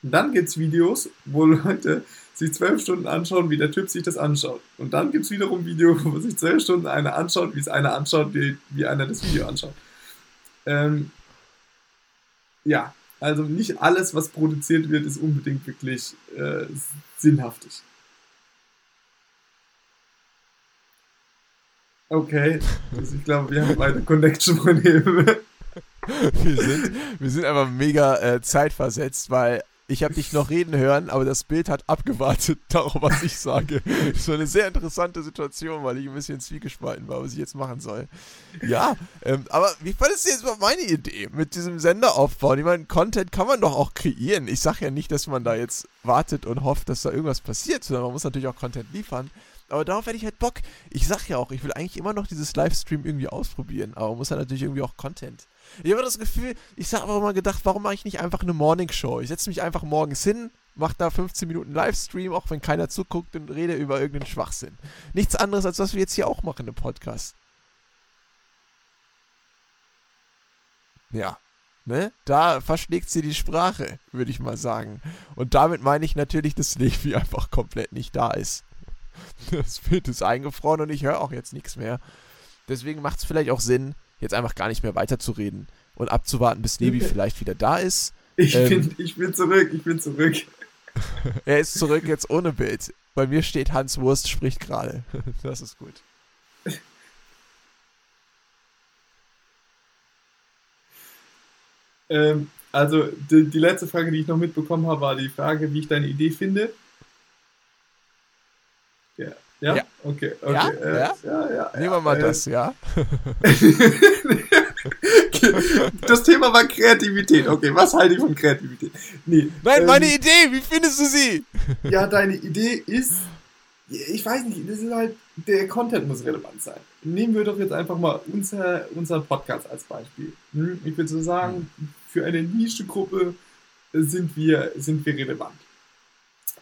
Und dann gibt es Videos, wo Leute sich zwölf Stunden anschauen, wie der Typ sich das anschaut. Und dann gibt es wiederum Video, wo sich zwölf Stunden einer anschaut, wie es einer anschaut, wie, wie einer das Video anschaut. Ähm, ja, also nicht alles, was produziert wird, ist unbedingt wirklich äh, sinnhaftig. Okay, also ich glaube, wir haben eine Connection-Probleme. [laughs] Wir sind, wir sind einfach mega äh, zeitversetzt, weil ich habe dich noch reden hören, aber das Bild hat abgewartet [laughs] darauf, was ich sage. [laughs] Das war eine sehr interessante Situation, weil ich ein bisschen zwiegespalten war, was ich jetzt machen soll. Ja, ähm, aber wie fandest du jetzt mal meine Idee mit diesem Sender aufbauen? Ich meine, Content kann man doch auch kreieren. Ich sage ja nicht, dass man da jetzt wartet und hofft, dass da irgendwas passiert, sondern man muss natürlich auch Content liefern. Aber darauf hätte ich halt Bock. Ich sag ja auch, ich will eigentlich immer noch dieses Livestream irgendwie ausprobieren, aber man muss halt natürlich irgendwie auch Content ich habe das Gefühl, ich habe aber mal gedacht, warum mache ich nicht einfach eine Morning Show? Ich setze mich einfach morgens hin, mache da 15 Minuten Livestream, auch wenn keiner zuguckt und rede über irgendeinen Schwachsinn. Nichts anderes, als was wir jetzt hier auch machen im Podcast. Ja, ne? Da verschlägt sie die Sprache, würde ich mal sagen. Und damit meine ich natürlich, dass Levi einfach komplett nicht da ist. [laughs] Das Bild ist eingefroren und ich höre auch jetzt nichts mehr. Deswegen macht es vielleicht auch Sinn, jetzt einfach gar nicht mehr weiterzureden und abzuwarten, bis Nebi [laughs] vielleicht wieder da ist. Ich, ähm, bin, ich bin zurück, ich bin zurück. [laughs] er ist zurück jetzt ohne Bild. Bei mir steht Hans Wurst spricht gerade. [laughs] Das ist gut. Ähm, also die, die, letzte Frage, die ich noch mitbekommen habe, war die Frage, wie ich deine Idee finde. Ja. Ja? Okay, okay. Ja? Äh, ja? ja, ja Nehmen wir mal äh, das, ja. [laughs] das Thema war Kreativität. Okay, was halte ich von Kreativität? Nee, Nein, ähm, meine Idee, wie findest du sie? ja, deine Idee ist, ich weiß nicht, das ist halt, der Content muss relevant sein. Nehmen wir doch jetzt einfach mal unser, unser Podcast als Beispiel. Hm? Ich würde so sagen, für eine Nische-Gruppe sind wir, sind wir relevant.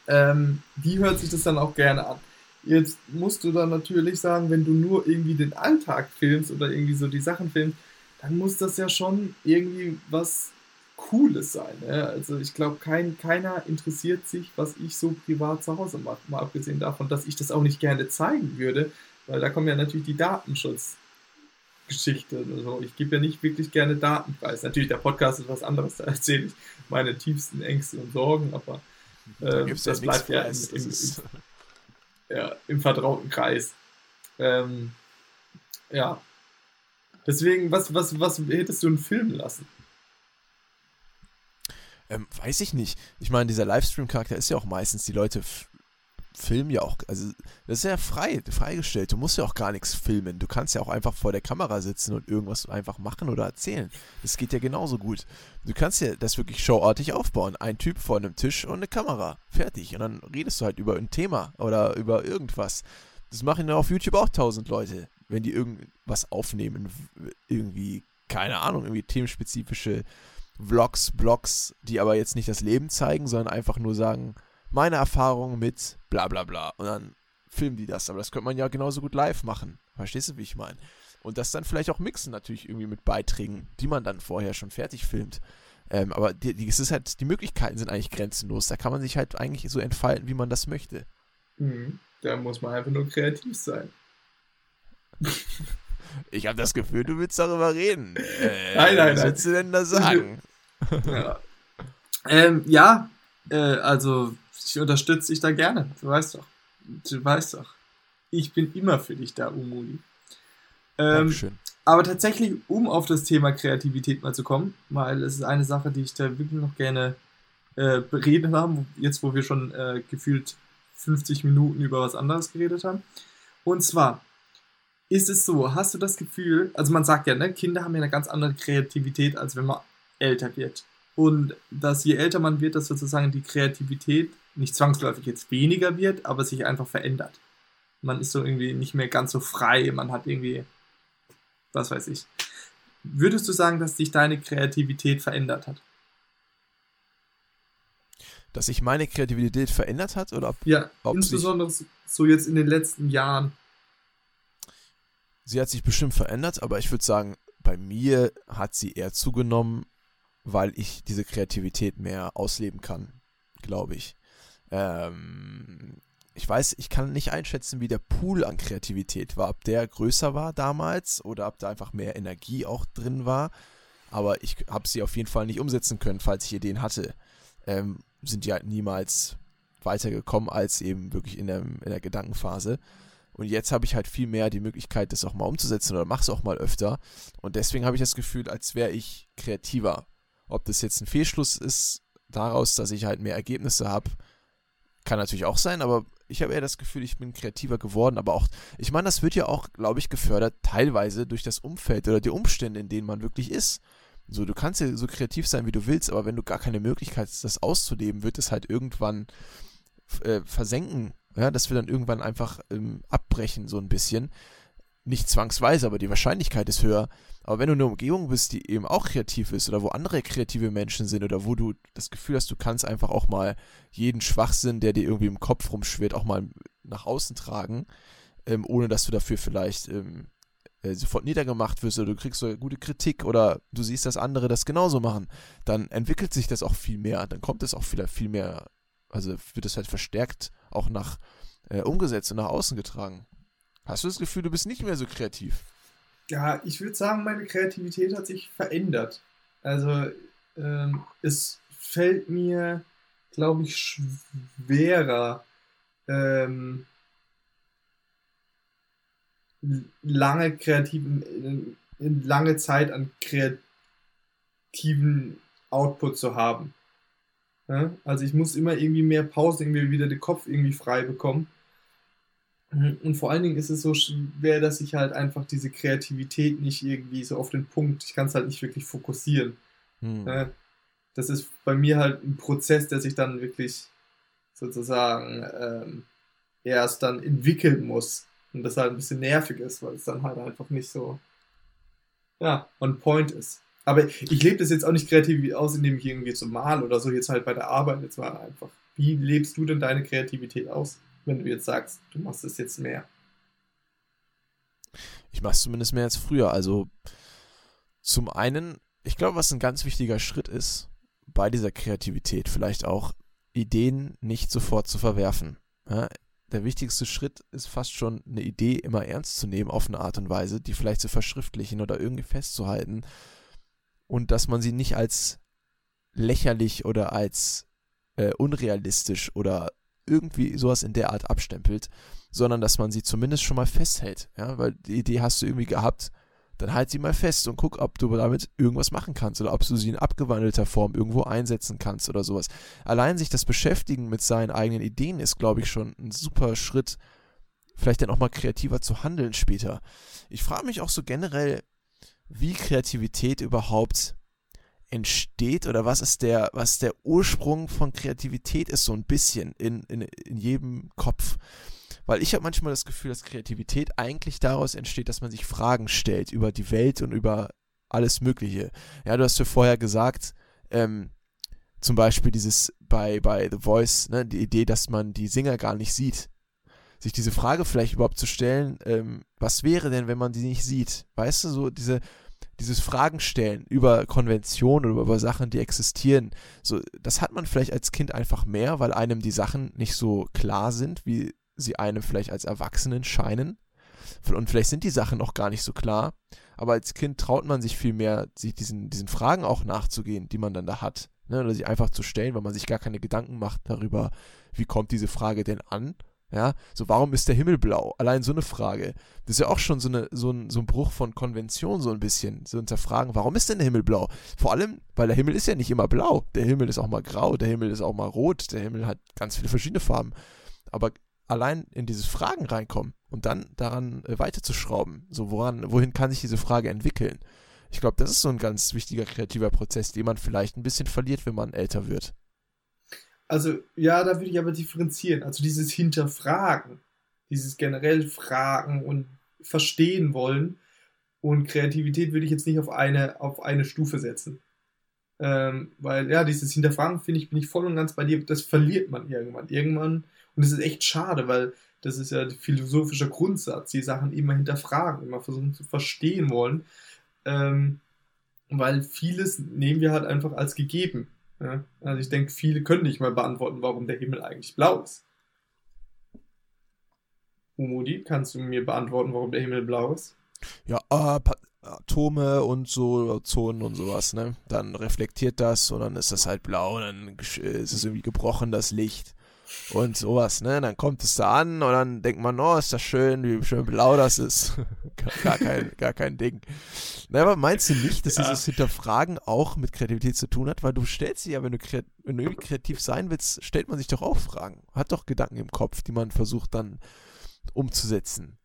Ähm, die hört sich das dann auch gerne an. Jetzt musst du dann natürlich sagen, wenn du nur irgendwie den Alltag filmst oder irgendwie so die Sachen filmst, dann muss das ja schon irgendwie was Cooles sein. Ne? Also ich glaube, kein, keiner interessiert sich, was ich so privat zu Hause mache. Mal abgesehen davon, dass ich das auch nicht gerne zeigen würde, weil da kommen ja natürlich die Datenschutzgeschichte. Also ich gebe ja nicht wirklich gerne Datenpreis. Natürlich, der Podcast ist was anderes, da erzähle ich meine tiefsten Ängste und Sorgen, aber äh, da das bleibt ja im, im, im, ja, im vertrauten Kreis. Ähm, ja. Deswegen, was, was, was hättest du einen Film lassen? Ähm, weiß ich nicht. Ich meine, dieser Livestream-Charakter ist ja auch meistens, die Leute Film ja auch, also das ist ja frei, freigestellt. Du musst ja auch gar nichts filmen. Du kannst ja auch einfach vor der Kamera sitzen und irgendwas einfach machen oder erzählen. Das geht ja genauso gut. Du kannst ja das wirklich showartig aufbauen. Ein Typ vor einem Tisch und eine Kamera. Fertig. Und dann redest du halt über ein Thema oder über irgendwas. Das machen ja auf YouTube auch tausend Leute, wenn die irgendwas aufnehmen. Irgendwie, keine Ahnung, irgendwie themenspezifische Vlogs, Blogs, die aber jetzt nicht das Leben zeigen, sondern einfach nur sagen, meine Erfahrung mit bla bla bla. Und dann filmen die das. Aber das könnte man ja genauso gut live machen. Verstehst du, wie ich meine? Und das dann vielleicht auch mixen, natürlich irgendwie mit Beiträgen, die man dann vorher schon fertig filmt. Ähm, aber die, die, es ist halt, die Möglichkeiten sind eigentlich grenzenlos. Da kann man sich halt eigentlich so entfalten, wie man das möchte. Mhm. Da muss man einfach nur kreativ sein. [laughs] Ich habe das Gefühl, du willst darüber reden. Äh, nein, nein, was nein. willst du denn da sagen? [laughs] Ja, ähm, ja äh, also ich unterstütze dich da gerne. Du weißt doch. Du weißt doch. Ich bin immer für dich da, Umuli. Ähm, Dankeschön. aber tatsächlich, um auf das Thema Kreativität mal zu kommen, weil es ist eine Sache, die ich da wirklich noch gerne äh, bereden haben, jetzt wo wir schon äh, gefühlt 50 Minuten über was anderes geredet haben. Und zwar ist es so, hast du das Gefühl, also man sagt ja, ne, Kinder haben ja eine ganz andere Kreativität, als wenn man älter wird. Und dass je älter man wird, dass sozusagen die Kreativität nicht zwangsläufig jetzt weniger wird, aber sich einfach verändert. Man ist so irgendwie nicht mehr ganz so frei, man hat irgendwie, was weiß ich. Würdest du sagen, dass sich deine Kreativität verändert hat? Dass sich meine Kreativität verändert hat? Oder ob, Ja, ob insbesondere so jetzt in den letzten Jahren. sie hat sich bestimmt verändert, aber ich würde sagen, bei mir hat sie eher zugenommen, weil ich diese Kreativität mehr ausleben kann, glaube ich. Ähm, ich weiß, ich kann nicht einschätzen, wie der Pool an Kreativität war, ob der größer war damals oder ob da einfach mehr Energie auch drin war. Aber ich habe sie auf jeden Fall nicht umsetzen können, falls ich Ideen hatte. Ähm, sind die halt niemals weitergekommen als eben wirklich in der, in der Gedankenphase. Und jetzt habe ich halt viel mehr die Möglichkeit, das auch mal umzusetzen oder mache es auch mal öfter. Und deswegen habe ich das Gefühl, als wäre ich kreativer. Ob das jetzt ein Fehlschluss ist daraus, dass ich halt mehr Ergebnisse habe, kann natürlich auch sein, aber ich habe eher das Gefühl, ich bin kreativer geworden, aber auch, ich meine, das wird ja auch, glaube ich, gefördert, teilweise durch das Umfeld oder die Umstände, in denen man wirklich ist. So, du kannst ja so kreativ sein, wie du willst, aber wenn du gar keine Möglichkeit hast, das auszuleben, wird es halt irgendwann äh, versenken, ja, dass wir dann irgendwann einfach ähm, abbrechen, so ein bisschen. Nicht zwangsweise, aber die Wahrscheinlichkeit ist höher. Aber wenn du in einer Umgebung bist, die eben auch kreativ ist oder wo andere kreative Menschen sind oder wo du das Gefühl hast, du kannst einfach auch mal jeden Schwachsinn, der dir irgendwie im Kopf rumschwirrt, auch mal nach außen tragen, ähm, ohne dass du dafür vielleicht ähm, äh, sofort niedergemacht wirst oder du kriegst so gute Kritik oder du siehst, dass andere das genauso machen, dann entwickelt sich das auch viel mehr. Dann kommt es auch wieder viel mehr, also wird es halt verstärkt auch nach äh, umgesetzt und nach außen getragen. Hast du das Gefühl, du bist nicht mehr so kreativ? Ja, ich würde sagen, meine Kreativität hat sich verändert. Also ähm, es fällt mir, glaube ich, schwerer, ähm, lange kreativen, lange Zeit an kreativen Output zu haben. Ja? Also ich muss immer irgendwie mehr Pausen, irgendwie wieder den Kopf irgendwie frei bekommen. Und vor allen Dingen ist es so schwer, dass ich halt einfach diese Kreativität nicht irgendwie so auf den Punkt, ich kann es halt nicht wirklich fokussieren. Hm. Das ist bei mir halt ein Prozess, der sich dann wirklich sozusagen ähm, erst dann entwickeln muss. Und das halt ein bisschen nervig ist, weil es dann halt einfach nicht so, ja, on point ist. Aber ich lebe das jetzt auch nicht kreativ aus, indem ich irgendwie so mal oder so jetzt halt bei der Arbeit jetzt mal einfach. Wie lebst du denn deine Kreativität aus, wenn du jetzt sagst, du machst es jetzt mehr? Ich mache es zumindest mehr als früher. Also zum einen, ich glaube, was ein ganz wichtiger Schritt ist bei dieser Kreativität, vielleicht auch Ideen nicht sofort zu verwerfen. Ja, der wichtigste Schritt ist fast schon eine Idee immer ernst zu nehmen auf eine Art und Weise, die vielleicht zu verschriftlichen oder irgendwie festzuhalten und dass man sie nicht als lächerlich oder als äh, unrealistisch oder irgendwie sowas in der Art abstempelt, sondern dass man sie zumindest schon mal festhält, ja, weil die Idee hast du irgendwie gehabt, dann halt sie mal fest und guck, ob du damit irgendwas machen kannst oder ob du sie in abgewandelter Form irgendwo einsetzen kannst oder sowas. Allein sich das Beschäftigen mit seinen eigenen Ideen ist, glaube ich, schon ein super Schritt, vielleicht dann auch mal kreativer zu handeln später. Ich frage mich auch so generell, wie Kreativität überhaupt entsteht oder was ist der, was der Ursprung von Kreativität ist, so ein bisschen in, in, in jedem Kopf. Weil ich habe manchmal das Gefühl, dass Kreativität eigentlich daraus entsteht, dass man sich Fragen stellt über die Welt und über alles Mögliche. Ja, du hast ja vorher gesagt, ähm, zum Beispiel dieses bei, bei The Voice, ne, die Idee, dass man die Singer gar nicht sieht. Sich diese Frage vielleicht überhaupt zu stellen, ähm, was wäre denn, wenn man die nicht sieht? Weißt du, so diese, dieses Fragen stellen über Konventionen oder über Sachen, die existieren, so, das hat man vielleicht als Kind einfach mehr, weil einem die Sachen nicht so klar sind, wie sie einem vielleicht als Erwachsenen scheinen. Und vielleicht sind die Sachen auch gar nicht so klar. Aber als Kind traut man sich viel mehr, sich diesen, diesen Fragen auch nachzugehen, die man dann da hat. Ne? Oder sie einfach zu stellen, weil man sich gar keine Gedanken macht darüber, wie kommt diese Frage denn an ja, so warum ist der Himmel blau? Allein so eine Frage. Das ist ja auch schon so, eine, so, ein, so ein Bruch von Konvention, so ein bisschen. So hinterfragen, warum ist denn der Himmel blau? Vor allem, weil der Himmel ist ja nicht immer blau. Der Himmel ist auch mal grau, der Himmel ist auch mal rot, der Himmel hat ganz viele verschiedene Farben. Aber allein in dieses Fragen reinkommen und dann daran äh, weiterzuschrauben, so woran, wohin kann sich diese Frage entwickeln? Ich glaube, das ist so ein ganz wichtiger kreativer Prozess, den man vielleicht ein bisschen verliert, wenn man älter wird. Also, ja, da würde ich aber differenzieren. Also dieses Hinterfragen, dieses generell Fragen und Verstehen wollen und Kreativität würde ich jetzt nicht auf eine, auf eine Stufe setzen. Ähm, weil, ja, dieses Hinterfragen, finde ich, bin ich voll und ganz bei dir, das verliert man irgendwann. Irgendwann, und das ist echt schade, weil das ist ja ein philosophischer Grundsatz, die Sachen immer hinterfragen, immer versuchen zu verstehen wollen. Ähm, weil vieles nehmen wir halt einfach als gegeben. Ja? Also ich denke, viele können nicht mal beantworten, warum der Himmel eigentlich blau ist. Umudi, kannst du mir beantworten, warum der Himmel blau ist? Ja, äh, Atome und so Zonen und sowas, ne? Dann reflektiert das und dann ist das halt blau, dann ist es irgendwie gebrochen, das Licht und sowas, ne? Dann kommt es da an und dann denkt man, oh, ist das schön, wie schön blau das ist. gar, kein, gar kein Ding. Na, aber meinst du nicht, dass ja. dieses Hinterfragen auch mit Kreativität zu tun hat? Weil du stellst sie ja, wenn du, wenn du kreativ sein willst, stellt man sich doch auch Fragen. Hat doch Gedanken im Kopf, die man versucht dann umzusetzen.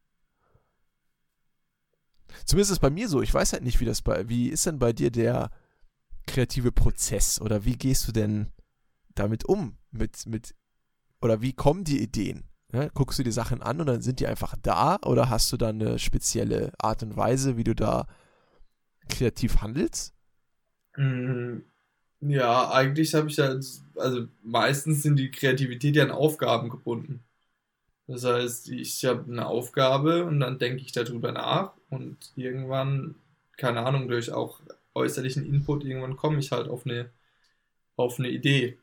Zumindest ist es bei mir so. Ich weiß halt nicht, wie das bei, wie ist denn bei dir der kreative Prozess oder wie gehst du denn damit um? Mit, mit oder wie kommen die Ideen? Ja, guckst du die Sachen an und dann sind die einfach da oder hast du da eine spezielle Art und Weise, wie du da kreativ handelst? Mm, ja, eigentlich habe ich da, also meistens sind die Kreativität ja an Aufgaben gebunden. Das heißt, ich habe eine Aufgabe und dann denke ich darüber nach und irgendwann, keine Ahnung, durch auch äußerlichen Input, irgendwann komme ich halt auf eine, auf eine Idee.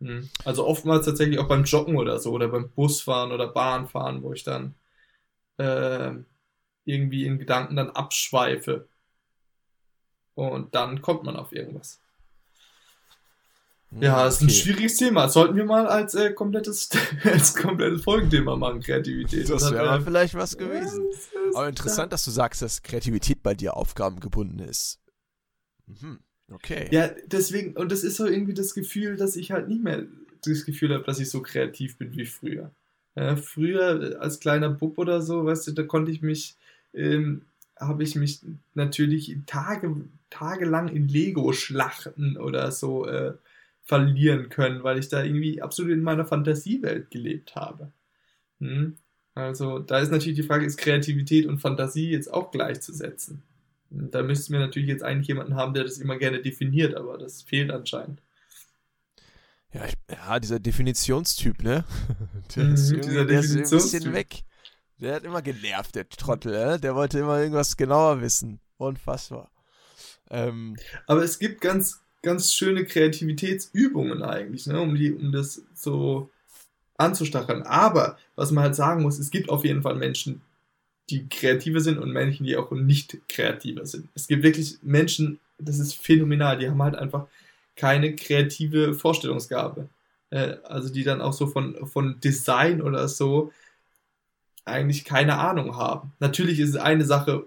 Hm. Also oftmals tatsächlich auch beim Joggen oder so oder beim Busfahren oder Bahnfahren, wo ich dann äh, irgendwie in Gedanken dann abschweife. Und dann kommt man auf irgendwas. Ja, das ist ein schwieriges Thema. Das sollten wir mal als äh, komplettes, [laughs] als komplettes Folgenthema machen, Kreativität. Das wäre äh, vielleicht was gewesen. Ja, Aber interessant, dass du sagst, dass Kreativität bei dir aufgabengebunden ist. Mhm. Okay. Ja, deswegen, und das ist so irgendwie das Gefühl, dass ich halt nicht mehr das Gefühl habe, dass ich so kreativ bin wie früher. Ja, früher als kleiner Bub oder so, weißt du, da konnte ich mich, ähm, habe ich mich natürlich Tage, tagelang in Lego-Schlachten oder so äh, verlieren können, weil ich da irgendwie absolut in meiner Fantasiewelt gelebt habe. Hm? Also da ist natürlich die Frage, ist Kreativität und Fantasie jetzt auch gleichzusetzen? Da müssten wir natürlich jetzt eigentlich jemanden haben, der das immer gerne definiert, aber das fehlt anscheinend. Ja, ich, ja dieser Definitionstyp, ne? [laughs] Der, mhm, ist, dieser der ist ein bisschen weg. Der hat immer genervt, der Trottel, ne? Der wollte immer irgendwas genauer wissen. Unfassbar. Ähm, aber es gibt ganz, ganz schöne Kreativitätsübungen eigentlich, ne? Um, die, um das so anzustacheln. Aber was man halt sagen muss, es gibt auf jeden Fall Menschen, die kreativer sind und Menschen, die auch nicht kreativer sind. Es gibt wirklich Menschen, das ist phänomenal, die haben halt einfach keine kreative Vorstellungsgabe. Äh, also die dann auch so von, von Design oder so eigentlich keine Ahnung haben. Natürlich ist es eine Sache,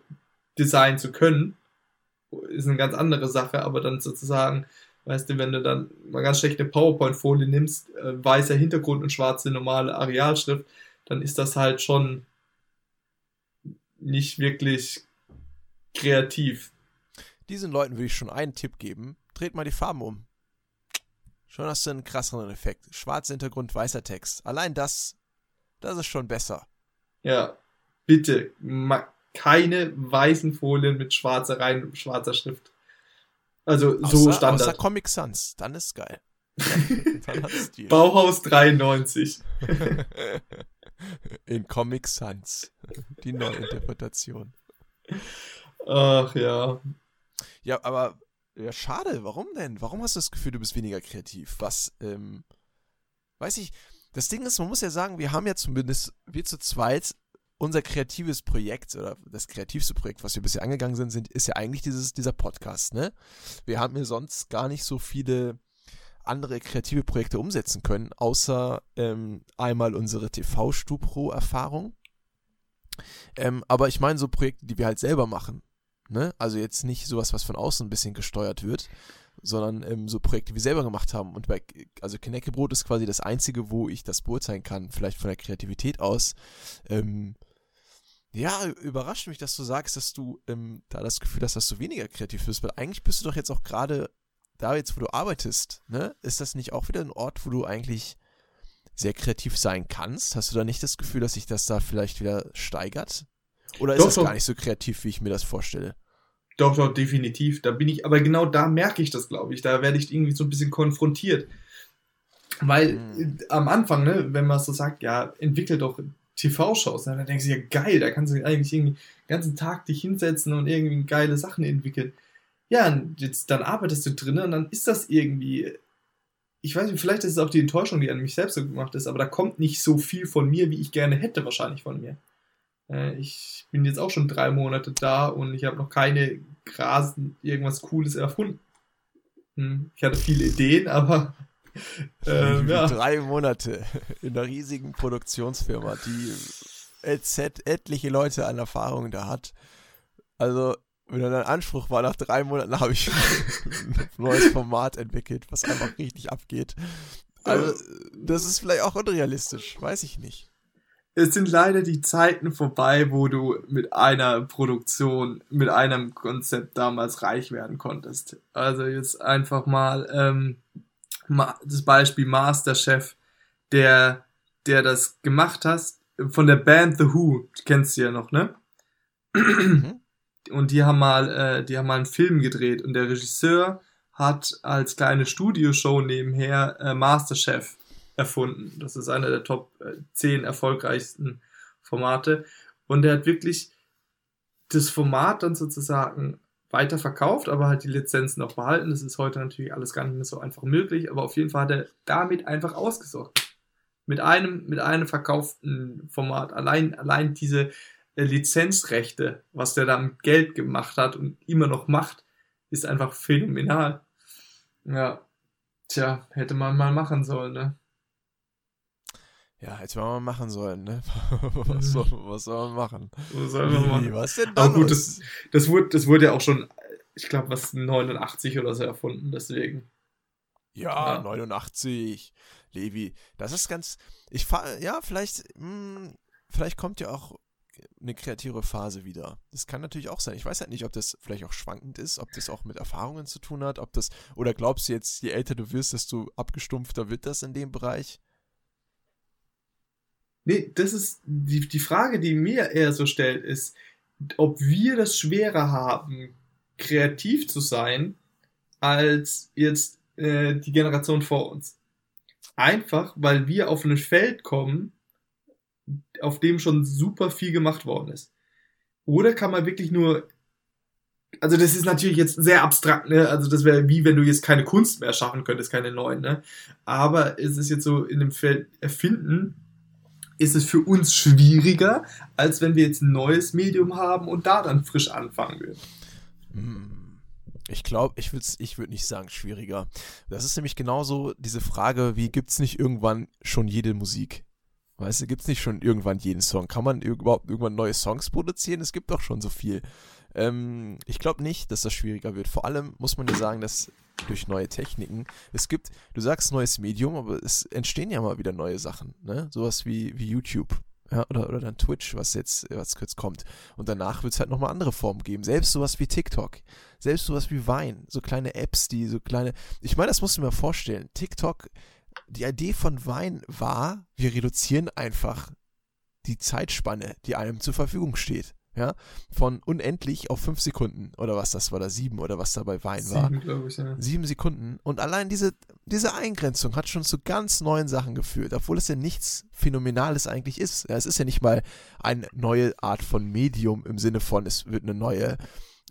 Design zu können, ist eine ganz andere Sache, aber dann sozusagen, weißt du, wenn du dann mal ganz schlechte PowerPoint-Folie nimmst, äh, weißer Hintergrund und schwarze normale Arealschrift, dann ist das halt schon nicht wirklich kreativ. Diesen Leuten würde ich schon einen Tipp geben. Dreht mal die Farben um. Schon hast du einen krasseren Effekt. Schwarzer Hintergrund, weißer Text. Allein das, das ist schon besser. Ja, bitte, keine weißen Folien mit schwarzer rein, schwarzer Schrift. Also außer, so Standard. Außer Comic Sans, dann ist geil. [laughs] Dann, Bauhaus 93. [laughs] In Comic Sans. Die Neuinterpretation. Ach ja. Ja, aber ja, schade. Warum denn? Warum hast du das Gefühl, du bist weniger kreativ? Was, ähm, weiß ich. Das Ding ist, man muss ja sagen, wir haben ja zumindest, wir zu zweit, unser kreatives Projekt oder das kreativste Projekt, was wir bisher angegangen sind, sind ist ja eigentlich dieses, dieser Podcast, ne? Wir haben ja sonst gar nicht so viele andere kreative Projekte umsetzen können, außer ähm, einmal unsere TV-Stupro-Erfahrung. Ähm, aber ich meine so Projekte, die wir halt selber machen. Ne? Also jetzt nicht sowas, was von außen ein bisschen gesteuert wird, sondern ähm, so Projekte, die wir selber gemacht haben. Und bei, also Knäckebrot ist quasi das einzige, wo ich das beurteilen kann, vielleicht von der Kreativität aus. Ähm, ja, überrascht mich, dass du sagst, dass du ähm, da das Gefühl hast, dass du weniger kreativ bist, weil eigentlich bist du doch jetzt auch gerade da jetzt, wo du arbeitest, ne? Ist das nicht auch wieder ein Ort, wo du eigentlich sehr kreativ sein kannst? Hast du da nicht das Gefühl, dass sich das da vielleicht wieder steigert? Oder ist doch, das gar nicht so kreativ, wie ich mir das vorstelle? Doch, doch, definitiv. Da bin ich, aber genau da merke ich das, glaube ich. Da werde ich irgendwie so ein bisschen konfrontiert. Weil hm. am Anfang, ne, wenn man so sagt, ja, entwickel doch TV-Shows, dann denkst du ja, geil, da kannst du eigentlich irgendwie den ganzen Tag dich hinsetzen und irgendwie geile Sachen entwickeln. Ja, und jetzt, dann arbeitest du drin und dann ist das irgendwie, ich weiß nicht, vielleicht ist es auch die Enttäuschung, die an mich selbst so gemacht ist, aber da kommt nicht so viel von mir, wie ich gerne hätte, wahrscheinlich von mir. Äh, ich bin jetzt auch schon drei Monate da und ich habe noch keine Grasen, irgendwas Cooles erfunden. Hm, ich hatte viele Ideen, aber [laughs] ähm, ja. drei Monate in einer riesigen Produktionsfirma, die et etliche Leute an Erfahrung da hat. Also, wenn dein Anspruch war, nach drei Monaten habe ich [laughs] ein neues Format entwickelt, was einfach richtig abgeht. Also, das ist vielleicht auch unrealistisch, weiß ich nicht es sind leider die Zeiten vorbei, wo du mit einer Produktion, mit einem Konzept damals reich werden konntest. Also jetzt einfach mal ähm, das Beispiel Masterchef, der, der das gemacht hat, von der Band The Who, kennst du ja noch, ne? Mhm. Und die haben mal, äh, die haben mal einen Film gedreht und der Regisseur hat als kleine Studioshow nebenher äh, Masterchef erfunden. Das ist einer der Top 10 äh, erfolgreichsten Formate. Und er hat wirklich das Format dann sozusagen weiterverkauft, aber halt die Lizenzen auch behalten. Das ist heute natürlich alles gar nicht mehr so einfach möglich, aber auf jeden Fall hat er damit einfach ausgesorgt. Mit einem, mit einem verkauften Format. Allein, allein diese Lizenzrechte, was der da mit Geld gemacht hat und immer noch macht, ist einfach phänomenal. Ja, tja, hätte man mal machen sollen, ne? Ja, hätte man mal machen sollen, ne? [laughs] was, soll, was soll man machen? Was soll man machen? Was denn da Aber gut, das, das, wurde, das wurde ja auch schon, ich glaube, was 89 oder so erfunden, deswegen. Ja, ja, 89. Levi, das ist ganz. Ich fahre, ja, vielleicht, mh, hm, vielleicht kommt ja auch eine kreative Phase wieder. Das kann natürlich auch sein. Ich weiß halt nicht, ob das vielleicht auch schwankend ist, ob das auch mit Erfahrungen zu tun hat, ob das, oder glaubst du jetzt, je älter du wirst, desto abgestumpfter wird das in dem Bereich? Nee, das ist die, die Frage, die mir eher so stellt, ist, ob wir das schwerer haben, kreativ zu sein, als jetzt äh, die Generation vor uns. Einfach, weil wir auf ein Feld kommen, auf dem schon super viel gemacht worden ist. Oder kann man wirklich nur, also das ist natürlich jetzt sehr abstrakt, ne? Also das wäre wie wenn du jetzt keine Kunst mehr schaffen könntest, keine neuen, ne? Aber es ist jetzt so in dem Feld erfinden, ist es für uns schwieriger, als wenn wir jetzt ein neues Medium haben und da dann frisch anfangen würden. Hm. Ich glaube, ich würde ich würd nicht sagen schwieriger. Das ist nämlich genauso diese Frage, wie gibt es nicht irgendwann schon jede Musik? Weißt du, gibt es nicht schon irgendwann jeden Song? Kann man überhaupt irgendwann neue Songs produzieren? Es gibt doch schon so viel. Ähm, ich glaube nicht, dass das schwieriger wird. Vor allem muss man ja sagen, dass durch neue Techniken, es gibt, du sagst neues Medium, aber es entstehen ja mal wieder neue Sachen, ne? Sowas wie, wie YouTube. Ja, oder, oder dann Twitch, was jetzt, was kurz kommt. Und danach wird es halt nochmal andere Formen geben. Selbst sowas wie TikTok. Selbst sowas wie Vine. So kleine Apps, die so kleine. Ich meine, das musst du mir vorstellen. TikTok, die Idee von Vine war, wir reduzieren einfach die Zeitspanne, die einem zur Verfügung steht ja, von unendlich auf fünf Sekunden oder was das war, da sieben oder was da bei Wein war. Sieben, ich, ja. Sieben Sekunden. Und allein diese, diese Eingrenzung hat schon zu ganz neuen Sachen geführt, obwohl es ja nichts Phänomenales eigentlich ist. Ja, es ist ja nicht mal eine neue Art von Medium im Sinne von, es wird eine neue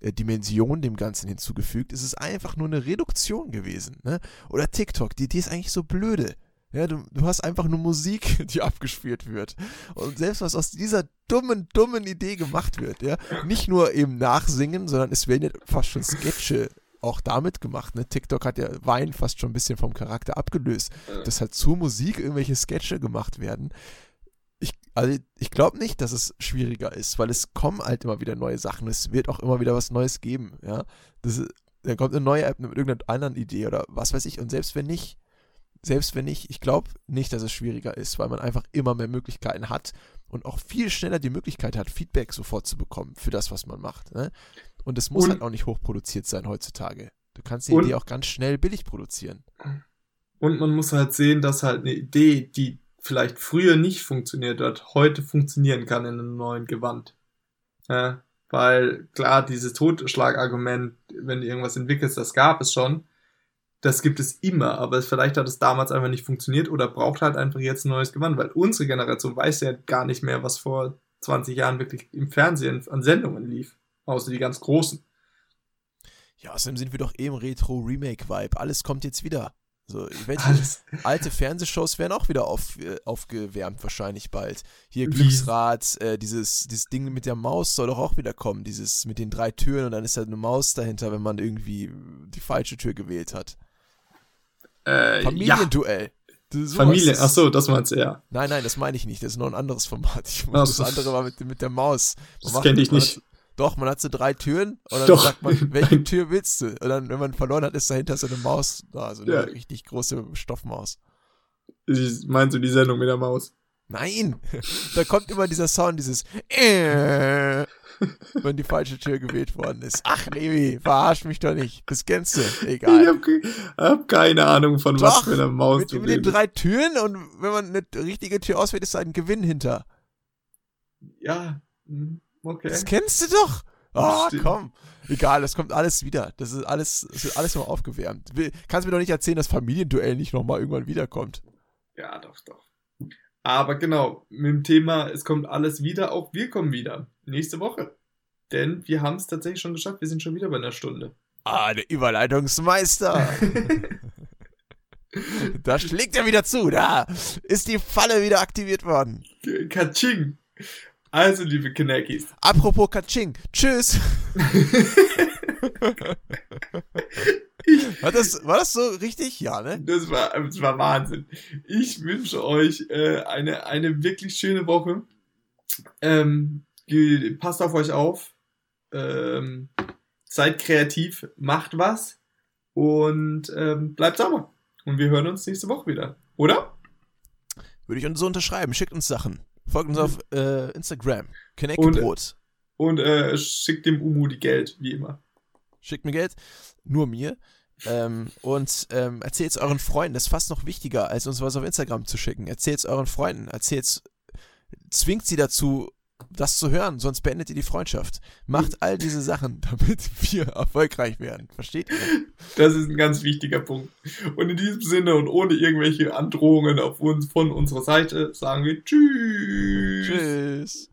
Dimension dem Ganzen hinzugefügt. Es ist einfach nur eine Reduktion gewesen. Ne? Oder TikTok, die Idee ist eigentlich so blöde. Ja, du, du hast einfach nur Musik, [laughs] die abgespielt wird. Und selbst was aus dieser dummen, dummen Idee gemacht wird, ja, nicht nur eben nachsingen, sondern es werden ja fast schon Sketche auch damit gemacht. Ne? TikTok hat ja Wein fast schon ein bisschen vom Charakter abgelöst, dass halt zur Musik irgendwelche Sketche gemacht werden. Also ich glaube nicht, dass es schwieriger ist, weil es kommen halt immer wieder neue Sachen. Es wird auch immer wieder was Neues geben. Ja, das, dann kommt eine neue App mit irgendeiner anderen Idee oder was weiß ich. Und selbst wenn nicht, selbst wenn nicht, ich glaube nicht, dass es schwieriger ist, weil man einfach immer mehr Möglichkeiten hat und auch viel schneller die Möglichkeit hat, Feedback sofort zu bekommen für das, was man macht. Ne? Und es muss und, halt auch nicht hochproduziert sein heutzutage. Du kannst die und, Idee auch ganz schnell billig produzieren. Und man muss halt sehen, dass halt eine Idee, die vielleicht früher nicht funktioniert hat, heute funktionieren kann in einem neuen Gewand. Ja, weil klar, dieses Totschlagargument, wenn du irgendwas entwickelst, das gab es schon, das gibt es immer, aber vielleicht hat es damals einfach nicht funktioniert oder braucht halt einfach jetzt ein neues Gewand, weil unsere Generation weiß ja gar nicht mehr, was vor 20 Jahren wirklich im Fernsehen an Sendungen lief, außer die ganz großen. Ja, außerdem sind wir doch eben Retro-Remake-Vibe. Alles kommt jetzt wieder. So, wette, alte Fernsehshows werden auch wieder auf, äh, aufgewärmt, wahrscheinlich bald. Hier? Glücksrad, äh, dieses, dieses Ding mit der Maus soll doch auch wieder kommen. Dieses mit den drei Türen und dann ist da eine Maus dahinter, wenn man irgendwie die falsche Tür gewählt hat. Äh, Familienduell. Ja. Familie, ach so, das meinst du, ja. Nein, nein, das meine ich nicht. Das ist noch ein anderes Format. Ich, das, das andere war mit, mit der Maus. Man das kenne ich nicht. Doch, man hat so drei Türen und dann doch. sagt man, welche [laughs] Tür willst du? Und dann, wenn man verloren hat, ist dahinter so eine Maus da, so eine ja. richtig große Stoffmaus. Meinst du die Sendung mit der Maus? Nein! [laughs] Da kommt immer dieser Sound, dieses äh, [laughs] wenn die falsche Tür gewählt worden ist. Ach, Levi, verarsch mich doch nicht. Das kennst du. Egal. Ich hab, hab keine Ahnung, von doch, was für einer Maus mit, du mit den drei Türen und wenn man eine richtige Tür auswählt, ist da ein Gewinn hinter. Ja, hm, okay. Das kennst du doch. Oh, komm. Egal, das kommt alles wieder. Das ist alles, das wird alles noch aufgewärmt. Kannst mir doch nicht erzählen, dass Familienduell nicht nochmal irgendwann wiederkommt. Ja, doch, doch. Aber genau, mit dem Thema, es kommt alles wieder, auch wir kommen wieder. Nächste Woche. Denn wir haben es tatsächlich schon geschafft, wir sind schon wieder bei einer Stunde. Ah, der Überleitungsmeister. [laughs] da schlägt er wieder zu, da ist die Falle wieder aktiviert worden. Katsching. Also, liebe Knackis. Apropos Katsching. Tschüss. [laughs] war, das, war das so richtig? Ja, ne? Das war, das war Wahnsinn. Ich wünsche euch äh, eine, eine wirklich schöne Woche. Ähm, passt auf euch auf. Ähm, seid kreativ, macht was und ähm, bleibt sauber. Und wir hören uns nächste Woche wieder. Oder? Würde ich uns so unterschreiben. Schickt uns Sachen. Folgt uns auf äh, Instagram. Connect Und, und äh, schickt dem Umu die Geld, wie immer. Schickt mir Geld. Nur mir. Ähm, und ähm, erzählt es euren Freunden. Das ist fast noch wichtiger, als uns was auf Instagram zu schicken. Erzählt es euren Freunden. Erzählt zwingt sie dazu, das zu hören, sonst beendet ihr die Freundschaft. Macht all diese Sachen, [laughs] damit wir erfolgreich werden. Versteht ihr? Das ist ein ganz wichtiger Punkt. Und in diesem Sinne und ohne irgendwelche Androhungen auf uns von unserer Seite sagen wir Tschüss. Tschüss.